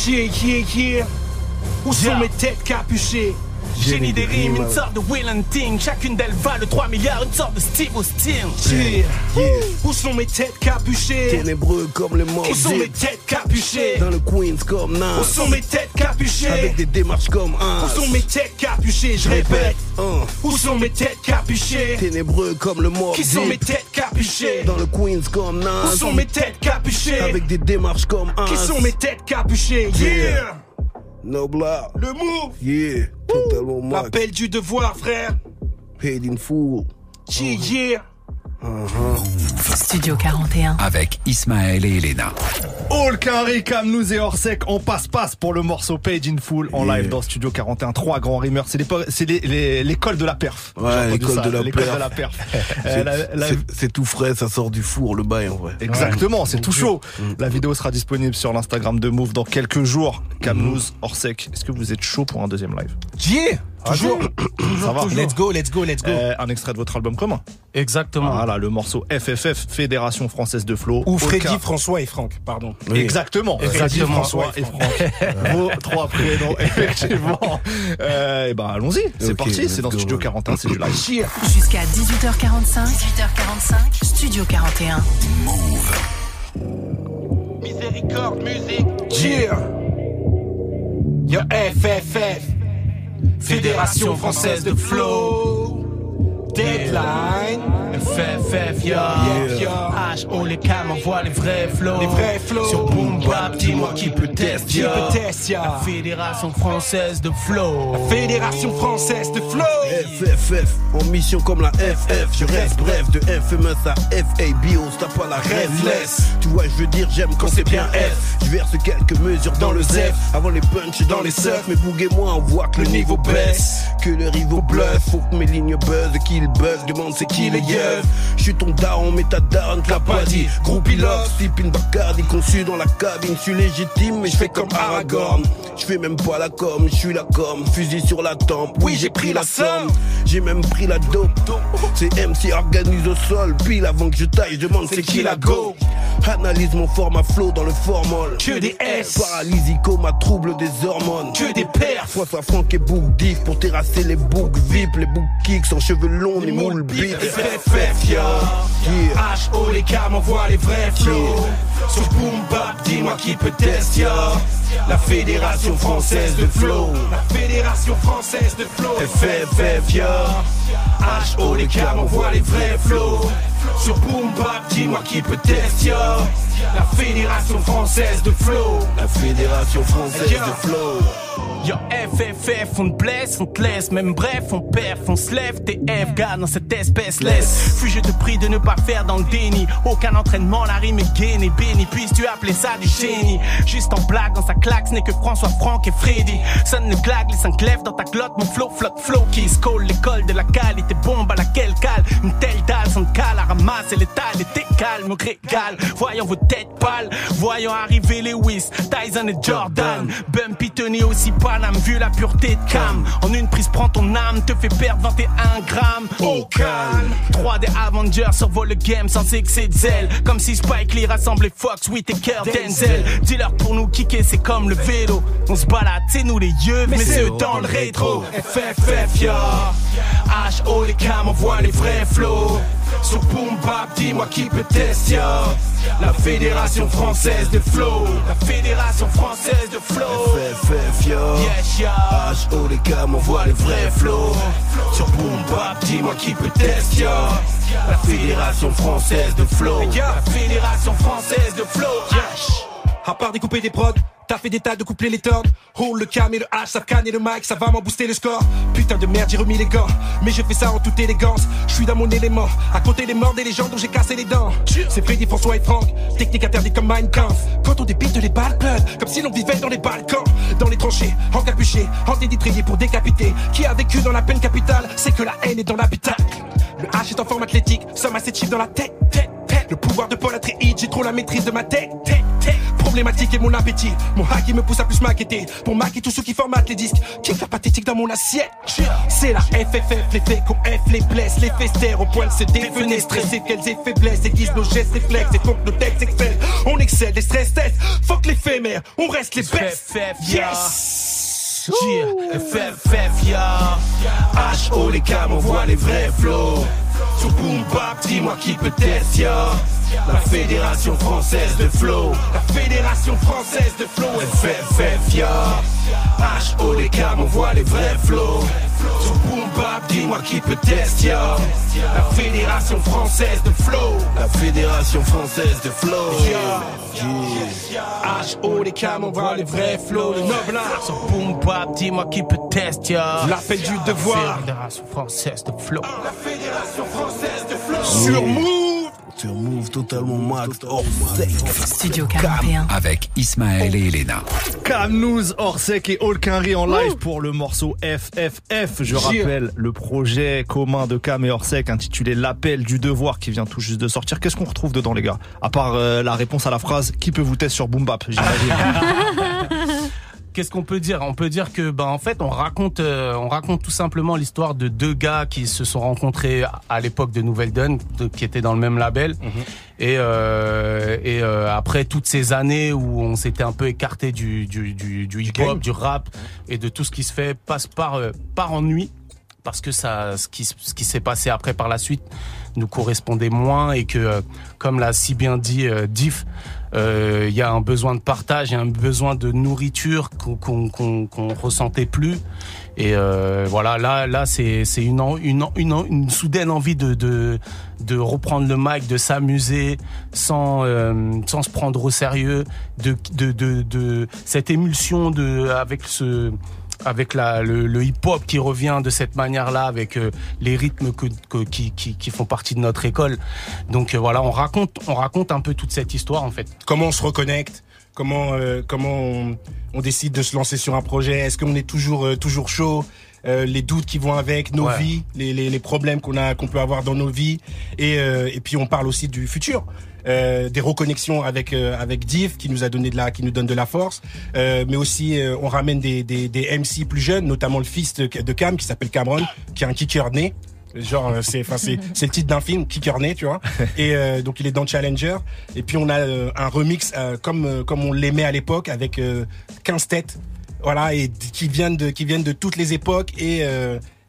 Yeah, yeah, yeah Où sont mes têtes capuchées? Génie des rimes, une sorte de Will Hunting Chacune d'elles valent 3 milliards Une sorte de Steve Austin Yeah. Où sont mes têtes capuchées? Ténébreux comme le mort Où sont mes têtes capuchées? Dans le Queens comme Nas. Où sont mes têtes capuchées? Avec des démarches comme un. Où sont mes têtes capuchées? Je répète. Où sont mes têtes capuchées? Ténébreux comme le mort Qui sont mes têtes capuchées? Dans le Queens comme Nas. Où sont mes têtes capuchées? Avec des démarches comme un. Qui sont mes têtes capuchées? Yeah Nobla. Le move Yeah. Totalement. L'appel du devoir frère Paid in full. Yeah yeah Uh-huh. Studio 41. Avec Ismaël et Elena. All Quinry, Camnouz et Orsec, on passe passe pour le morceau Page in Full en live dans Studio 41. Trois grands rimeurs, c'est l'école de la perf. Ouais, l'école de la perf. de la perf. C'est- Euh, c'est- tout frais, ça sort du four, le bail en vrai. Exactement, c'est tout chaud. Mm. La vidéo sera disponible sur l'Instagram de Move dans quelques jours. Camnouz, Orsec, est-ce que vous êtes chaud pour un deuxième live Yeah Toujours. Ça va Let's go, let's go, let's go. Euh, un extrait de votre album commun. Exactement. Voilà, le morceau FFF, Fédération Française de Flow. Ou Freddy, François et Franck, pardon. Exactement. Exactement. François et Franck. Vos trois prénoms, effectivement. Euh, et ben, allons-y. C'est parti. C'est dans go. Studio 41, c'est du live. Jusqu'à 18h45. 18h45. Studio 41. Miséricorde, musique. Yeah. Yo, FFF. Fédération Française de Flow. Deadline. FFF, yo. H, on les cam, on voit les vrais flows. Les vrais flows. Sur Boom Bap, dis-moi qui peut tester, Qui peut. La Fédération Française de Flow. La Fédération Française de Flow. FFF, en mission comme la FF, je reste bref de FMS à FABO, t'as pas la rêve laisse. Tu vois, je veux dire, j'aime quand c'est bien F. Je verse quelques mesures dans le ZEF, avant les punchs dans les surfs. Mais Boug et moi, on voit que le niveau baisse, que le rival bluff. Faut que mes lignes buzz, qu'il buzz, demande c'est qui les yeux. Je suis ton daron, mais ta daronne l'a pas dit. Gros pilote, Sleeping Bacardi, conçu dans la cabine. Je suis légitime, mais je fais comme Aragorn. Je fais même pas la com, je suis la com, fusil sur la tempe. Oui, j'ai pris la somme, j'ai même pris la dope. C'est MC organise au sol, pile avant que je taille, je demande c'est qui la go. Analyse mon format flow dans le formol. Que des S. Paralysico, ma trouble des hormones. Que des perfs. François Franck et Book Diff pour terrasser les boucs VIP, les boucs kicks en cheveux longs, les moules beat. FFF, yo. H.O. les cams, on voit les vrais flows. Sur Boom Bap, dis-moi qui peut tester. La Fédération Française de Flow. La Fédération Française de Flow. FFF. H.O. les cams, on voit les vrais flows. Sur Boom Bap, dis-moi qui peut tester, Fédération Française de Flow. La Fédération Française de Flow. Yo, FFF, on te blesse, on te laisse, même bref, on perf, on se lève, t'es F, gars, dans cette espèce laisse. Puis je te prie de ne pas faire dans le déni. Aucun entraînement, la rime est gaine et béni. Puisses-tu appeler ça du génie? Juste en blague, dans sa claque, ce n'est que François, Franck et Freddy. Sonne le claque, les cinq lèvres dans ta glotte, mon flow, flotte, flow qui se colle, l'école de la qualité bombe à laquelle cale. Une telle dalle, sans cale à ramasser l'étal, et t'es calme, régale. Voyons vos têtes pâles, voyons arriver Lewis, Tyson et Jordan. Bumpy Tony aussi Panam, vu la pureté de cam. En une prise, prends ton âme, te fait perdre 21 grammes. Au calme. 3D Avengers survole le game sans excès de zèle. Comme si Spike Lee rassemblait Fox, Whitaker, Denzel. Dis-leur pour nous kicker, c'est comme le vélo. On se balade, c'est nous les yeux, mais, c'est eux dans le rétro. FFF, yo. H.O. les cams, on voit les vrais flows. Sur Boom Bap, dis-moi qui peut tester. La Fédération Française de Flow. La Fédération Française de Flow. FFF, yo. Yes, yo. H.O. les cams, on voit les vrais flows. Sur Boom Bap, dis-moi qui peut tester. La Fédération Française de Flow. La Fédération Française de Flow. Yes. À part découper des prods, t'as fait des tas de coupler les turns. Roule le cam et le H, ça canne et le mic, ça va m'en booster le score. Putain de merde, j'ai remis les gants. Mais je fais ça en toute élégance. Je suis dans mon élément. À côté des morts des légendes dont j'ai cassé les dents. C'est Freddy, François et Franck. Technique interdite comme Minecraft. Quand on débite les balles comme si l'on vivait dans les balcons. Dans les tranchées, encapuchés, détriés pour décapiter. Qui a vécu dans la peine capitale, c'est que la haine est dans l'habitat. Le H est en forme athlétique, somme assez dans la tête. Le pouvoir de Paul Atreides, j'ai trop la maîtrise de ma tête. Problématique est mon appétit. Mon hack il me pousse à plus m'inquiéter. Pour maquer tous ceux qui formatent les disques. Kick la pathétique dans mon assiette. C'est la FFF, les faits qu'on F les blesse. Les festères au point de se défenestrer. C'est qu'elles aient faiblesse. Aiguisent nos gestes réflexes. Et faut que nos textes excellent. On excelle les stress tests. Fuck l'éphémère. On reste les best. Yes! Yeah, FFF, yeah. H.O. les cams, on voit les vrais flows. Sur Boom dis-moi qui peut tester. La Fédération Française de Flow. La Fédération Française de Flow. FFF, yeah. H.O. les cams, on voit les vrais flows. Sur Boom dis-moi qui peut tester. La Fédération Française de Flow. La Fédération Française de Flow. H.O. les cams, on voit les vrais flows. Le noblard. Sur Boom dis-moi qui peut tester. L'appel du devoir. Fédération Française de Flow. La Fédération Française de Flow. Sur Move. Sur Move totalement max. Studio 41. Avec Ismaël et Elena. Camnouz, Orsec et Olkinry en live pour le morceau FFF. Je rappelle le projet commun de Cam et Orsec intitulé L'appel du devoir qui vient tout juste de sortir. Qu'est-ce qu'on retrouve dedans les gars? À part euh, la réponse à la phrase qui peut vous tester sur Boom Bap, j'imagine. Qu'est-ce qu'on peut dire? On peut dire que, ben, en fait, on raconte, euh, on raconte tout simplement l'histoire de deux gars qui se sont rencontrés à l'époque de Nouvelle Donne, qui étaient dans le même label. Et, euh, et euh, après toutes ces années où on s'était un peu écarté du, du, du, du hip-hop, du rap et de tout ce qui se fait, passe par, par ennui. Parce que ça, ce qui, ce qui s'est passé après par la suite nous correspondait moins et que, comme l'a si bien dit Diff, il y a un besoin de partage, il y a un besoin de nourriture qu'on qu'on ressentait plus. Et euh, voilà, là, là, c'est une, soudaine envie de reprendre le mic, de s'amuser sans euh, sans se prendre au sérieux, de, de cette émulsion de avec ce avec la, le, le hip-hop qui revient de cette manière-là, avec euh, les rythmes que, que- qui, qui, qui font partie de notre école. Donc euh, voilà, on raconte, on raconte un peu toute cette histoire en fait. Comment on se reconnecte? Comment euh, comment on, on décide de se lancer sur un projet? Est-ce qu'on est toujours euh, toujours chaud? Euh, les doutes qui vont avec nos Ouais. vies, les, les, les problèmes qu'on a qu'on peut avoir dans nos vies et euh, et puis on parle aussi du futur. Euh, des reconnexions avec euh, avec Div qui nous a donné de la qui nous donne de la force. Euh, mais aussi euh, on ramène des, des des MC plus jeunes notamment le fils de, Cam qui s'appelle Cameron qui est un kicker né. Genre euh, c'est enfin c'est c'est le titre d'un film kicker né tu vois. Et euh, donc il est dans Challenger. Et puis on a euh, un remix euh, comme comme on l'aimait à l'époque avec euh, 15 têtes voilà et qui viennent de qui viennent de toutes les époques et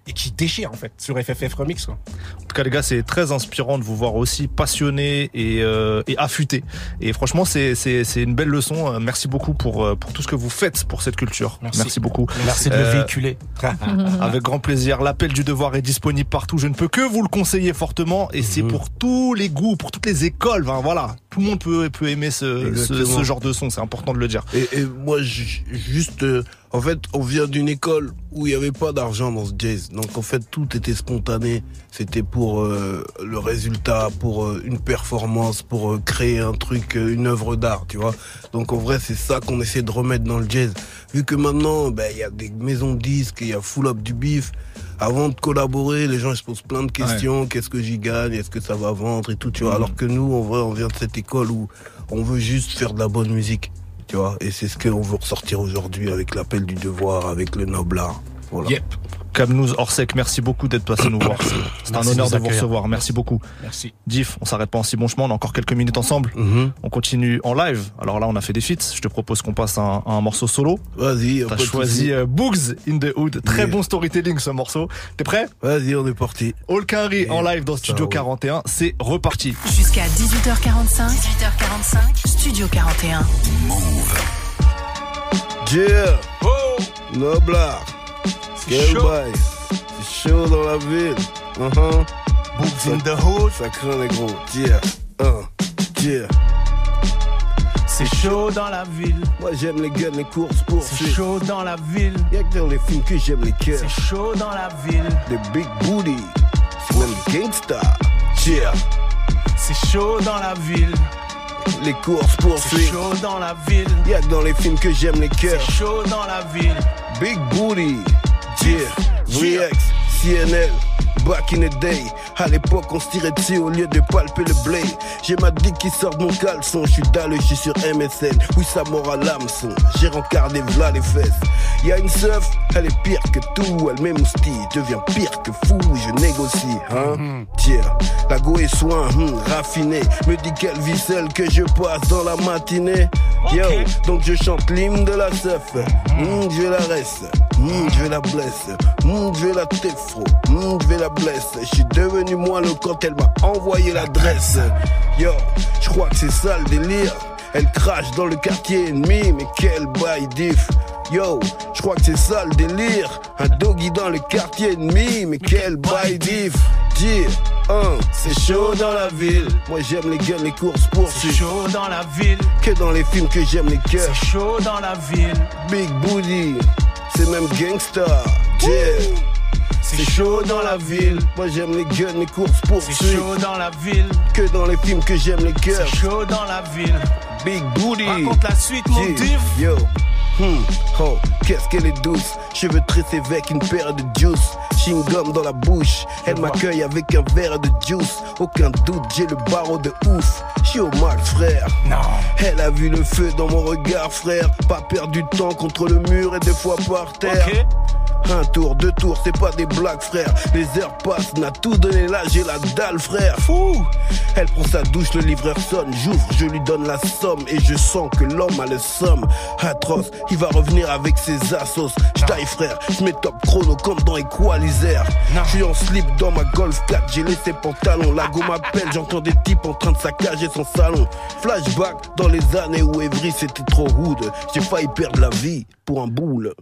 et qui déchirent en fait sur FFF Remix quoi. En tout cas, les gars, c'est très inspirant de vous voir aussi passionné et, euh, et affûté. Et franchement, c'est c'est c'est une belle leçon. Merci beaucoup pour euh, pour tout ce que vous faites pour cette culture. Merci. beaucoup. Merci de le Euh, véhiculer. Avec grand plaisir. L'appel du devoir est disponible partout. Je ne peux que vous le conseiller fortement. Et c'est pour tous les goûts, pour toutes les écoles. Enfin, voilà, tout le monde peut peut aimer ce ce, genre de son. C'est important de le dire. Et, et moi, ju- juste, euh, en fait, on vient d'une école où il n'y avait pas d'argent dans ce jazz. Donc, en fait, tout était spontané. C'était pour euh, le résultat, pour euh, une performance, pour euh, créer un truc, une œuvre d'art, tu vois. Donc, en vrai, c'est ça qu'on essaie de remettre dans le jazz. Vu que maintenant, ben, il y a des maisons de disques, il y a full up du bif. Avant de collaborer, les gens se posent plein de questions. Qu'est-ce que j'y gagne? Est-ce que ça va vendre et tout, tu vois. Mhm. Alors que nous, en vrai, on vient de cette école où on veut juste faire de la bonne musique, tu vois. Et c'est ce qu'on veut ressortir aujourd'hui avec l'appel du devoir, avec le noble. Voilà. Yep. Camnouz Orsec, merci beaucoup d'être passé nous voir. C'est un honneur de vous recevoir. Merci beaucoup. Merci. Diff, on s'arrête pas en si bon chemin. On a encore quelques minutes ensemble. On continue en live. Alors là, on a fait des feats. Je te propose qu'on passe à un, à un morceau solo. Vas-y. T'as choisi euh, Boogs in the Hood. Très Yeah. bon storytelling ce morceau. T'es prêt? Vas-y, on est parti. All Quinry en live dans Studio roule. 41. C'est reparti. Jusqu'à 18h45. 18h45. Studio 41. Yeah. Noble art. Chaud. C'est chaud dans la ville. Uh-huh. Books in the hood. Ça craint les gros. Yeah. Uh. Yeah. C'est chaud dans la ville. Moi j'aime les guns, les courses C'est poursuites. chaud dans la ville. Y'a que dans les films que j'aime les cœurs. C'est chaud dans la ville. Des big booty. C'est même gangsta. Yeah. C'est chaud dans la ville. Les courses C'est poursuites. chaud dans la ville. Y'a que dans les films que j'aime les cœurs. C'est chaud dans la ville. Big booty. Yeah. VX, CNL. Back in the day, à l'époque on se tirait dessus au lieu de palper le blé. J'ai ma dick qui sort de mon caleçon, je suis dalle, je suis sur MSN. Oui, ça mord à l'hameçon, j'ai rencardé v'là les fesses. Y'a une seuf, elle est pire que tout, elle m'émoustille, devient pire que fou, je négocie, hein. Tiens, la go est soin, hum, raffiné, me dit quelle ficelle que je passe dans la matinée. Yo, donc je chante l'hymne de la seuf, hum, je la reste, hum, je la blesse, hum, je la téfro, hum, je la blesse. Je suis devenu moi le quand elle m'a envoyé l'adresse. Yo, je crois que c'est ça le délire. Elle crache dans le quartier ennemi, mais quel bail diff. Yo, je crois que c'est ça le délire. Un doggy dans le quartier ennemi, mais quel bail diff. Dire, un, c'est chaud dans la ville. Moi j'aime les guns, les courses C'est poursuites. chaud dans la ville. Que dans les films que j'aime les cœurs. C'est chaud dans la ville. Big booty, c'est même gangsta. Yeah. C'est C'est chaud dans la ville. Moi j'aime les guns, les courses poursuites. C'est chaud dans la ville. Que dans les films que j'aime les cœurs. C'est chaud dans la ville. Big booty. Raconte la suite, mon Yeah. div. Yo. Hmm. Oh, qu'est-ce qu'elle est douce. Cheveux tressés avec une paire de juice. Chewing-gum dans la bouche. Elle m'accueille avec un verre de juice. Aucun doute, j'ai le barreau de ouf. J'suis au max, frère. Non. Elle a vu le feu dans mon regard, frère. Pas perdu de temps contre le mur et des fois par terre. Un tour, deux tours, c'est pas des blagues, frère. Les heures passent, n'a tout donné là, j'ai la dalle, frère. Fou! Elle prend sa douche, le livreur sonne. J'ouvre, je lui donne la somme et je sens que l'homme a le somme. Atroce, il va revenir avec ses assos. J'taille, frère, j'mets top chrono comme dans Equalizer. J'suis en slip dans ma Golf 4, j'ai laissé pantalon. La go m'appelle, j'entends des types en train de saccager son salon. Flashback dans les années où Evry c'était trop rude. J'ai failli perdre la vie pour un boule.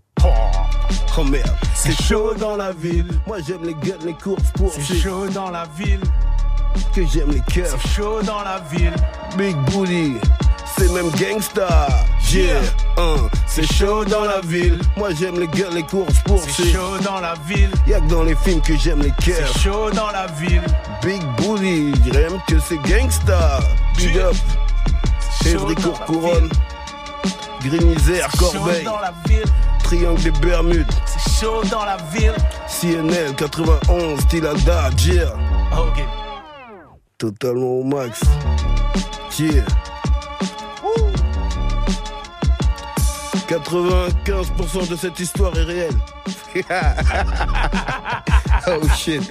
Oh merde, c'est chaud dans la ville. Moi j'aime les guns, les courses pour C'est chaud dans la ville. Que j'aime les cœurs. C'est chaud dans la ville. Big booty, c'est même gangsta. Yeah, hein, c'est chaud dans la ville. Moi j'aime les guns, les courses pour C'est chaud dans la ville. Y'a que dans les films que j'aime les cœurs. C'est chaud dans la ville. Big booty, dirais même que c'est gangsta. Big up. Évry Courcouronne. Green Isère, Corbeil. dans la ville. Triangle des Bermudes. C'est chaud dans la ville. CNL 91, Tilada, yeah. Ok. Totalement au max. Yeah. 95% de cette histoire est réelle. oh shit.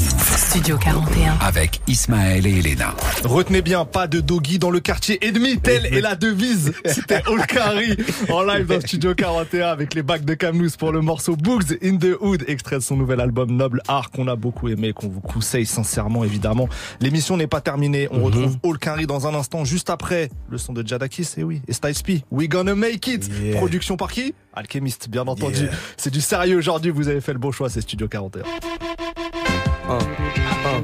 Studio 41. Avec Ismaël et Elena. Retenez bien, pas de doggy dans le quartier ennemi, telle est la devise. C'était Olkari en live dans Studio 41 avec les bacs de Kamlous pour le morceau Boogs in the Hood, extrait de son nouvel album Noble Art qu'on a beaucoup aimé, qu'on vous conseille sincèrement évidemment. L'émission n'est pas terminée, on retrouve Olkari dans un instant juste après le son de Jadakis, et oui, et Styles P. We gonna make it. Yeah. Production par qui? Alchemist, bien entendu. Yeah. C'est du sérieux aujourd'hui, vous avez fait le bon choix, c'est Studio 41. Uh, uh.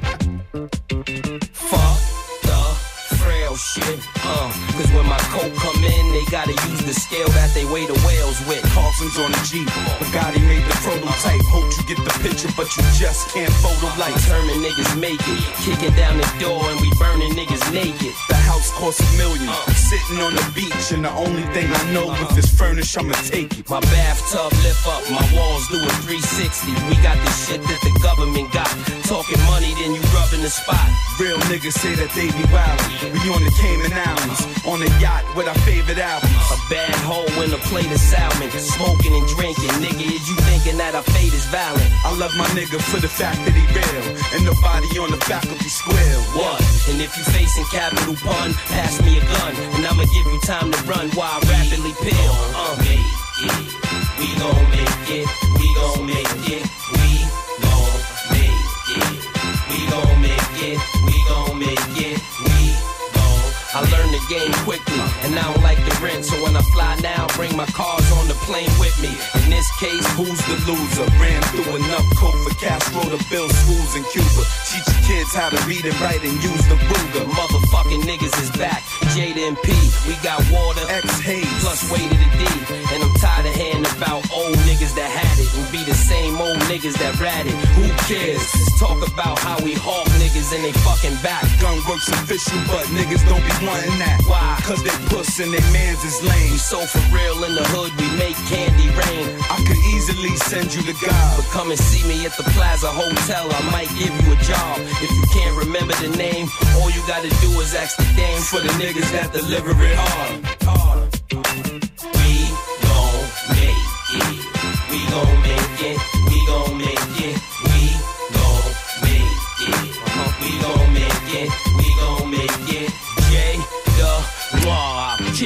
Fuck the frail shit. Uh, cause when my coat come in, gotta use the scale that they weigh the whales with. Carson's on the Jeep. Bugatti made the prototype. Hope you get the picture, but you just can't photo like. Determined niggas make it. Kicking down the door and we burning niggas naked. The house costs a million. Sitting on the beach, and the only thing I know if this furnished, I'ma take it. My bathtub lift up, my walls do a 360. We got the shit that the government got. Talking money, then you rubbing the spot. Real niggas say that they be wild. We on the Cayman Islands, on a yacht with our favorite albums. A bad hoe in a plate of salmon. Smoking and drinking. Nigga, is you thinking that our fate is violent? I love my nigga for the fact that he real, and nobody on the faculty square. What? And if you facing capital pun, pass me a gun, and I'ma give you time to run while I rapidly peel. Uh, make it. We gon' make it. We gon' make it. We gon' make it. We gon' make it. We gon' make it. I learned the game quickly, and I don't like the rent. So when I fly now, bring my cars on the plane with me. In this case, Who's the loser? Ran through enough coke for Castro to build schools in Cuba. Teach your kids how to read and write and use the Ruger. motherfucking niggas is back. Jada and P, we got water. X Hayes. plus way to the D. And I'm tired of hearing about old niggas that had it and be the same old niggas that ratted. Who cares? Talk about how we hawk niggas and they fucking back. Gun works official, but niggas don't be wanting that. Why? Cause they puss and they mans is lame. We so for real in the hood, we make candy rain. I could easily send you to God. But come and see me at the Plaza Hotel, I might give you a job. If you can't remember the name, all you gotta do is ask the dame For the niggas that deliver it hard. hard. We gon' make it. We gon' make it. We gon'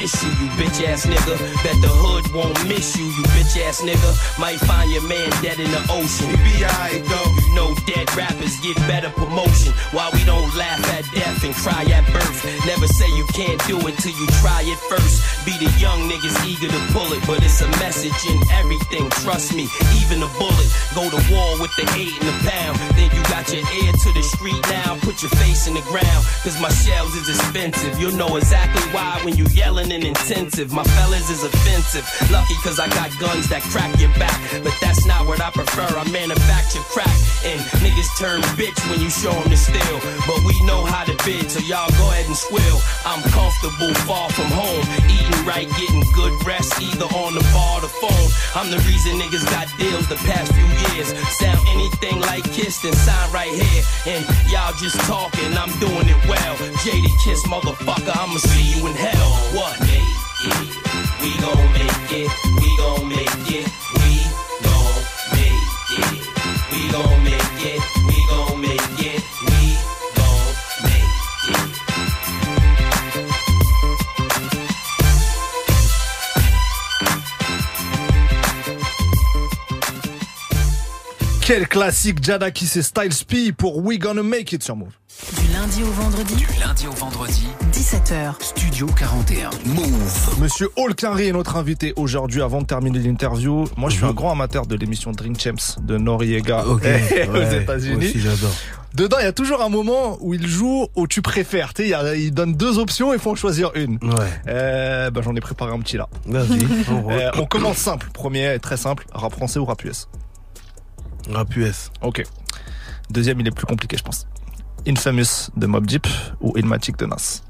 You, bitch ass nigga. Bet the hood won't miss you, you bitch ass nigga. Might find your man dead in the ocean. Be alright though. You know dead rappers get better promotion. Why we don't laugh at death and cry at birth. Never say you can't do it till you try it first. Be the young niggas eager to pull it, but it's a message in everything. Trust me, even a bullet. Go to war with the eight and the pound. Then you got your ear to the street now. Put your face in the ground, cause my shells is expensive. You'll know exactly why when you yelling and intensive. My fellas is offensive. Lucky cause I got guns that crack your back. But that's not what I prefer. I manufacture crack. And niggas turn bitch when you show them the steel. But we know how to bid, so y'all go ahead and swill. I'm comfortable, far from home. Eating right, getting good rest, either on the bar or the phone. I'm the reason niggas got deals the past few years. Sound anything like Kiss, then sign right here. And y'all just talking, I'm doing it well. JD Kiss, motherfucker, I'ma see you in hell. What? We gon' make it, we gon' make it, we gon' make it. We gon' make it, we gon' make it, we gon' make it. Quel classique Jadakis et Styles P pour We Gonna Make It sur Move. Du lundi au vendredi. Du lundi au vendredi, 17h. Studio 41. Move. Monsieur Henry est notre invité aujourd'hui avant de terminer l'interview. Moi, je suis un grand amateur de l'émission Drink Champs de Noriega Mhm. Aux États-Unis. j'adore. Dedans, il y a toujours un moment où il joue au tu préfères. Tu sais, il y a- il donne deux options et il faut en choisir une. Ouais. Euh, ben, j'en ai préparé un petit là. Vas-y. Euh, on commence simple. Premier est très simple. Rap français ou rap US Rap US. Ok. Deuxième, il est plus compliqué, je pense. Infamous de Mob Deep ou Ilmatic de Nas?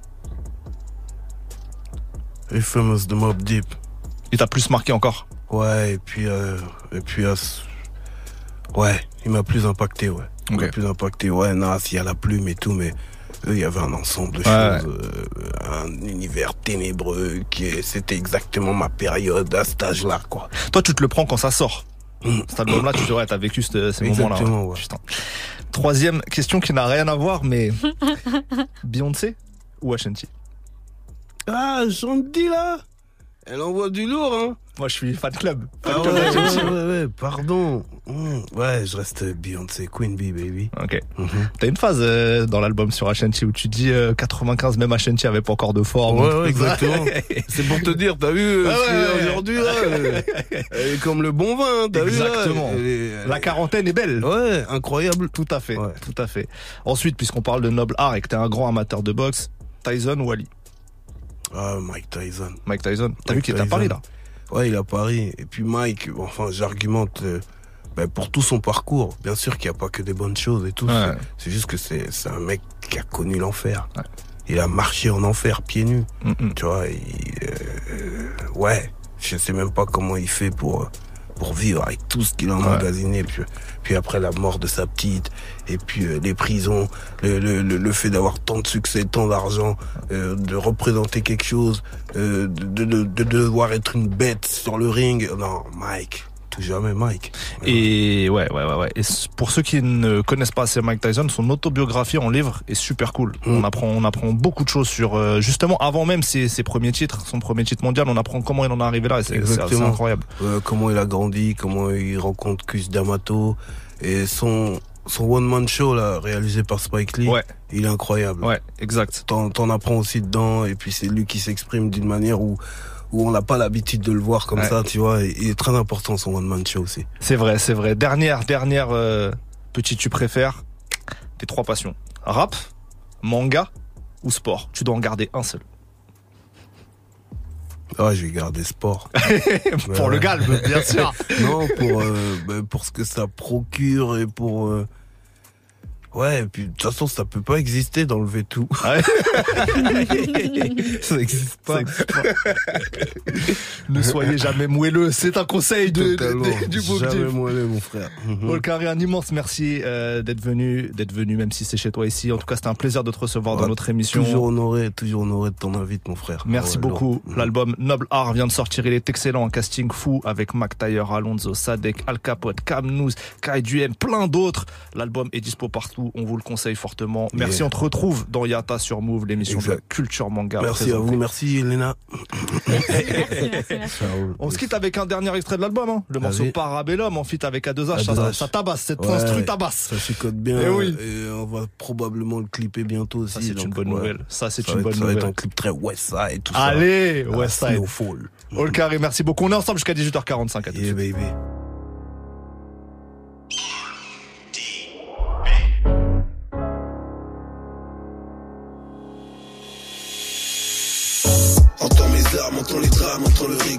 Infamous de Mob Deep. Il t'a plus marqué encore Ouais, et puis, euh, et puis, euh, ouais, il m'a plus impacté, ouais. Il m'a plus impacté, ouais, Nas, il y a la plume et tout, mais eux, il y avait un ensemble de Ouais. choses, euh, un univers ténébreux, qui est, c'était exactement ma période à cet âge-là, quoi. Toi, tu te le prends quand ça sort. Cet album-là, tu te dis, ouais, t'as vécu ce- ces moments-là. Exactement, ouais. ouais. Putain. Troisième question qui n'a rien à voir, mais Beyoncé ou Ashanti? Ah, j'en dis là Elle envoie du lourd, hein Moi, je suis fan club. Fan Ah ouais, club ouais, ouais, ouais, ouais, pardon. Mmh, Ouais, je reste Beyoncé, Queen Bee, baby. Ok. Mhm. T'as une phase euh, dans l'album sur Ashanti où tu dis euh, 95, même Ashanti avait pas encore de forme. Ouais, exactement. C'est pour te dire, t'as vu euh, Ah aujourd'hui, là euh, Elle est comme le bon vin, t'as vu là Exactement. Elle est- elle La quarantaine est belle. Ouais, incroyable. Tout à fait, Ouais. tout à fait. Ensuite, puisqu'on parle de noble art et que t'es un grand amateur de boxe, Tyson ou Ali Ah, Mike Tyson. Mike Tyson. T'as vu qu'il est à. Paris là Ouais, il est à Paris. Et puis Mike, enfin, j'argumente euh, ben, pour tout son parcours. Bien sûr qu'il n'y a pas que des bonnes choses et tout. Ouais. C'est- juste que c'est un mec qui a connu l'enfer. Il a marché en enfer pieds nus. Mm-mm. Tu vois, il, euh, ouais, je sais même pas comment il fait pour pour vivre avec tout ce qu'il a emmagasiné. Puis, puis après la mort de sa petite, et puis euh, les prisons, le, le, le, fait d'avoir tant de succès, tant d'argent, euh, de représenter quelque chose, euh, de, de, de devoir être une bête sur le ring. Non, Mike, tout jamais Mike. Et ouais, ouais, ouais, ouais. Et pour ceux qui ne connaissent pas assez Mike Tyson, son autobiographie en livre est super cool. Mm. On apprend, on apprend beaucoup de choses sur euh, justement avant même ses, ses premiers titres, son premier titre mondial. On apprend comment il en est arrivé là. C'est incroyable. Euh, comment il a grandi, comment il rencontre Cus D'Amato et son son one man show là réalisé par Spike Lee. Ouais. Il est incroyable. Ouais, exact. T'en apprends aussi dedans et puis c'est lui qui s'exprime d'une manière où où on n'a pas l'habitude de le voir comme Ouais. ça, tu vois. Il est très important son one man show aussi. C'est vrai, c'est vrai. Dernière, dernière euh, petite tu préfères tes trois passions. Rap, manga ou sport? Tu dois en garder un seul. Ah, je vais garder sport. pour le galbe, bien sûr. non, pour euh, bah, pour ce que ça procure et pour euh, ouais. Et puis de toute façon, ça peut pas exister d'enlever tout. Ouais. ça existe pas. Ne soyez jamais moelleux. C'est un conseil de, de- Totalement. de- du beau Jamais moelleux, mon frère. Paul Carré, un immense merci euh, d'être venu, d'être venu, même si c'est chez toi ici. En tout cas, c'était un plaisir de te recevoir dans notre émission. Toujours honoré, toujours honoré de ton invite, mon frère. Merci Ah ouais, beaucoup. lourd. L'album Noble Art vient de sortir. Il est excellent. Un casting fou avec Mac Taylor, Alonso, Sadek, Al Capote, Cam Nous, Kai Duhem, plein d'autres. L'album est dispo partout. On vous le conseille fortement. Merci. Yeah. On te retrouve dans Yata sur Move, l'émission de culture manga. Merci à vous, merci Elena. On se quitte avec un dernier extrait de l'album, hein. le morceau. Parabellum en feat avec A2H. Ça, A2H. ça tabasse, cette Ouais, instru tabasse. Ça chicote bien. Eh oui. Et on va probablement le clipper bientôt aussi. Ça, c'est une bonne ouais. nouvelle. Ça, c'est Ça une bonne être- ça va nouvelle. être un clip très Westside et tout ça. Allez, Ah, Westside. Snowfall. All Carré, merci beaucoup. On est ensemble jusqu'à 18h45. À tout de Yeah, suite. baby. Entends mes armes, entends les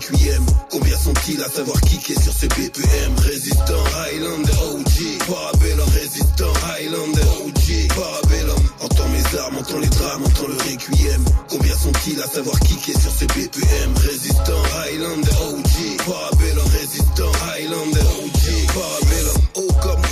drames sont-ils à savoir est sur ces BPM Résistant, Highlander, OG Parabellum, résistant, Highlander, OG Parabellum. Entends mes armes, entends les drames, entends le requiem. Combien sont-ils à savoir est sur ces BPM Résistant, Highlander, OG Parabellum, résistant, Highlander, OG Parabellum, O comme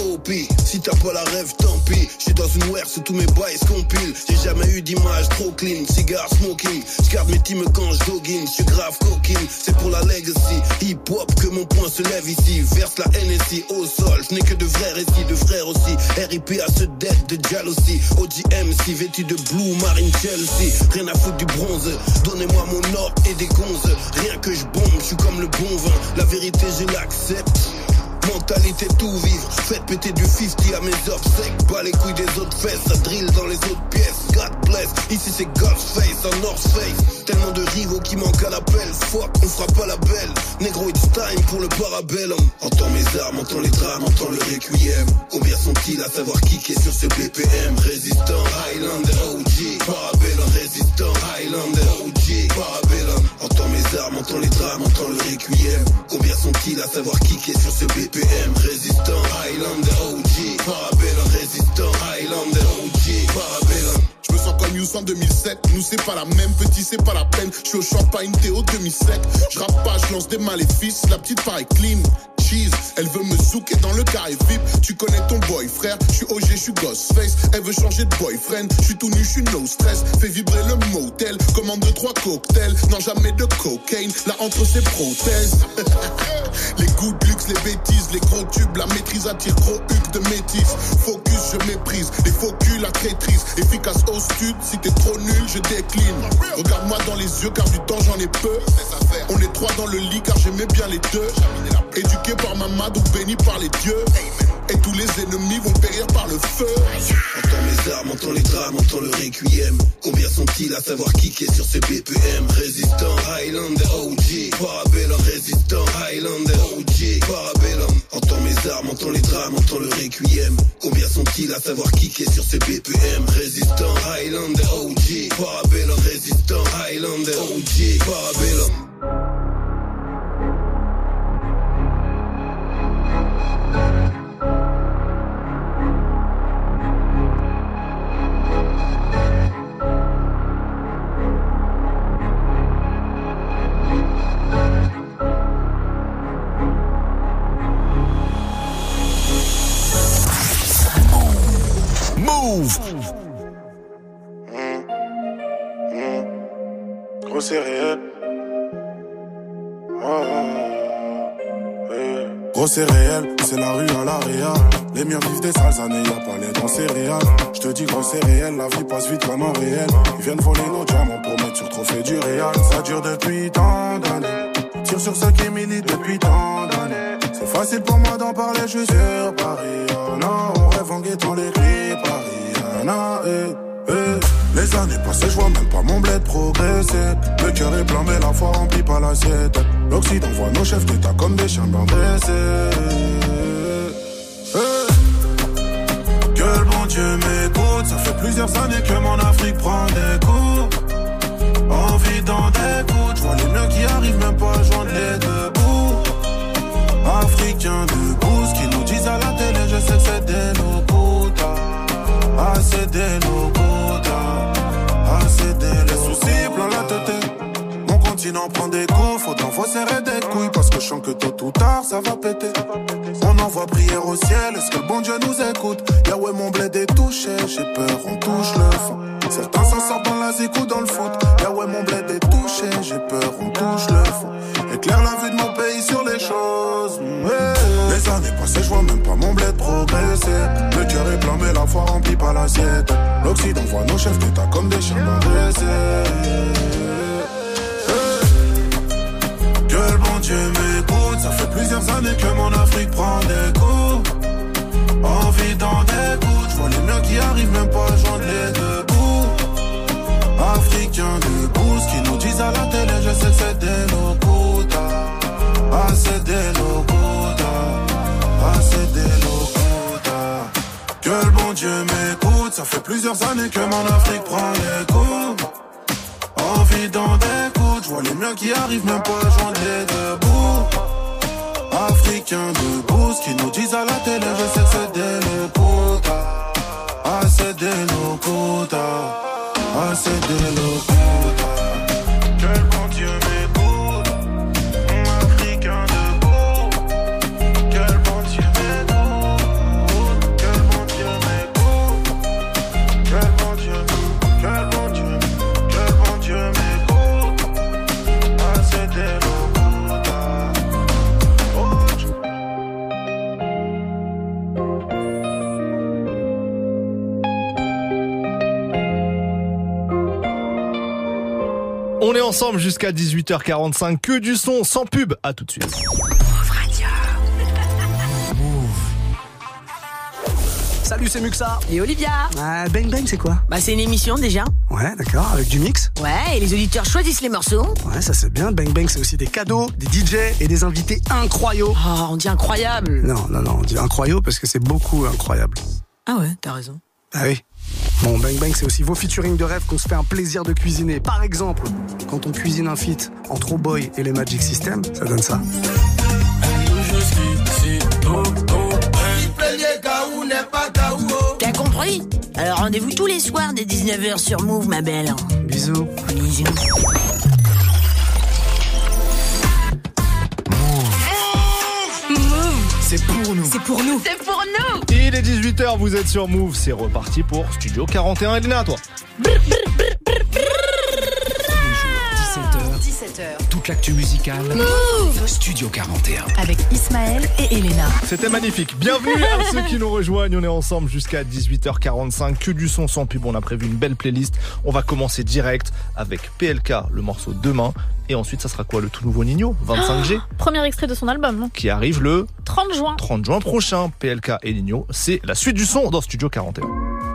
Si t'as pas la rêve, tant pis. J'suis dans une ware, tous mes bails se compilent. J'ai jamais eu d'image trop clean, cigare smoking. J'garde mes teams quand j'dogging, j'suis grave coquine. C'est pour la legacy, hip-hop que mon point se lève ici. Verse la NSI au sol, je n'ai que de vrais récits, de frères aussi. RIP à ce dette de jalousie OGMC vêtu de blue marine Chelsea. Rien à foutre du bronze, donnez-moi mon or et des gonzes. Rien que je bombe, je suis comme le bon vin. La vérité je l'accepte Mentalité tout vivre, faites péter du 50 à mes obsèques. Bas les couilles des autres fesses, ça drill dans les autres pièces. God bless, ici c'est God's face, en North Face. Tellement de rivaux qui manquent à l'appel. Fuck, on fera pas la belle. Négro it's time pour le parabellum. Entends mes armes, entends les drames, entends le requiem. Combien sont-ils à savoir qui qui est sur ce BPM Résistant, Highlander, OG Parabellum, résistant, Highlander, OG Parabellum entends les drames, entends le requiem Combien sont-ils à savoir est sur ce BPM Résistant, Highlander, OG Parabellum, résistant, Highlander, OG Parabellum Je me sens comme Youss en 2007. Nous, c'est pas la même, petit, c'est pas la peine. Je suis au champagne, Théo demi-sec. Je pas, je lance des maléfices. La petite paraît clean. Elle veut me zouker dans le carré VIP. Tu connais ton boy, frère. Je suis OG, je suis Ghostface. Elle veut changer de boyfriend. Je suis tout nu, je suis no stress. Fais vibrer le motel. Commande trois cocktails. Non, jamais de cocaine. Là, entre ses prothèses. les goûts de luxe, les bêtises, les gros tubes. La maîtrise attire gros huc de métis. Focus, je méprise. Les faux culs, la traîtrise. Efficace au stud. Si t'es trop nul, je décline. Regarde-moi dans les yeux, car du temps j'en ai peu. On est trois dans le lit, car j'aimais bien les deux. Éduqué par ma madou, béni par les dieux. Et tous les ennemis vont périr par le feu. Entends mes armes, entends les drames, entends le requiem. Combien sont-ils à savoir qui sur ces BPM Résistant, Highlander, OG Parabellum, résistant, Highlander, OG Parabellum Entends mes armes, entends les drames, entends le requiem. Combien sont-ils à savoir qui sur ces BPM Résistant, Highlander, OG Parabellum, résistant, Highlander, OG Parabellum C'est réel, c'est la rue à l'area. Les miens vivent des sales années, y'a pas les dents céréales. Je te dis gros c'est réel, la vie passe vite comme un réel. Ils viennent voler nos diamants pour mettre sur trophée du réal. Ça dure depuis tant d'années. Tire sur ceux qui militent depuis tant d'années. C'est facile pour moi d'en parler, je suis sur Paris. Oh non, on rêve en guettant les gris Paris. Oh non, eh. Les années passées, je vois même pas mon bled progresser. Le cœur est plein, mais la foi remplie par l'assiette. L'Occident voit nos chefs d'État comme des chiens dressés. Eh. Que le bon Dieu m'écoute, ça fait plusieurs années que mon Afrique prend des coups. Envie d'en découdre, je vois les miens qui arrivent même pas à joindre les deux bouts. Africains debout, ce qu'ils nous disent à la télé, je sais que c'est des locutas. Ah, c'est des locutas. Les soucis plein la tête. Mon continent prend des coups, faut faut serrer des couilles parce que je sens que tôt ou tard ça va péter. On envoie prière au ciel, est-ce que le bon Dieu nous écoute? Yahweh mon bled est touché, j'ai peur, on touche le fond. Certains s'en sortent dans la zik ou dans le foot. Yahweh mon bled est touché, j'ai peur, on touche le fond. Éclaire la vue de mon pays sur les choses. Les années passées, je vois même pas mon bled progresser. Le cœur est plein, mais la foi remplie par l'assiette. L'Occident voit nos chefs d'État comme des chiens non Que le bon Dieu m'écoute, ça fait plusieurs années que mon Afrique prend des coups. Envie d'en découdre, je vois les miens qui arrivent même pas à joindre les deux bouts. Africains debout, ce qu'ils nous disent à la télé, je sais que c'est des ça fait plusieurs années que mon Afrique prend des coups. Envie d'en découdre, je vois les miens qui arrivent même pas les deux bouts. Africains de bouse qui nous disent à la télé, je sais que c'est des. Ah, c'est des quota. Ah, c'est des ensemble jusqu'à 18h45. Que du son, sans pub. À tout de suite. Salut, c'est Muxa. Et Olivia Ah, Bang Bang, c'est quoi Bah c'est une émission déjà. Ouais, d'accord, avec du mix. Ouais, et les auditeurs choisissent les morceaux. Ouais, ça c'est bien. Bang Bang, c'est aussi des cadeaux, des DJ et des invités incroyables. Oh, on dit incroyable. Non, non, non, on dit incroyable parce que c'est beaucoup incroyable. Ah ouais, t'as raison. Ah oui. Bon, Bang Bang, c'est aussi vos featuring de rêve qu'on se fait un plaisir de cuisiner. Par exemple, quand on cuisine un feat entre Oh Boy et les Magic System, ça donne ça. T'as compris? Alors rendez-vous tous les soirs dès 19h sur Move, ma belle. Bisous. Bisous. C'est pour nous. C'est pour nous. C'est pour nous. Il est 18h, vous êtes sur Move. C'est reparti pour Studio 41. Elena, toi. 17h. Toute l'actu musicale. Move. Studio 41. Avec Ismaël et Elena. C'était magnifique. Bienvenue à ceux qui nous rejoignent. On est ensemble jusqu'à 18h45. Que du son sans pub. On a prévu une belle playlist. On va commencer direct avec PLK, le morceau Demain. Et ensuite, ça sera quoi Le tout nouveau Nino, 25G, Premier extrait de son album. qui arrive le 30 juin. 30 juin prochain. PLK et Nino. C'est la suite du son dans Studio 41.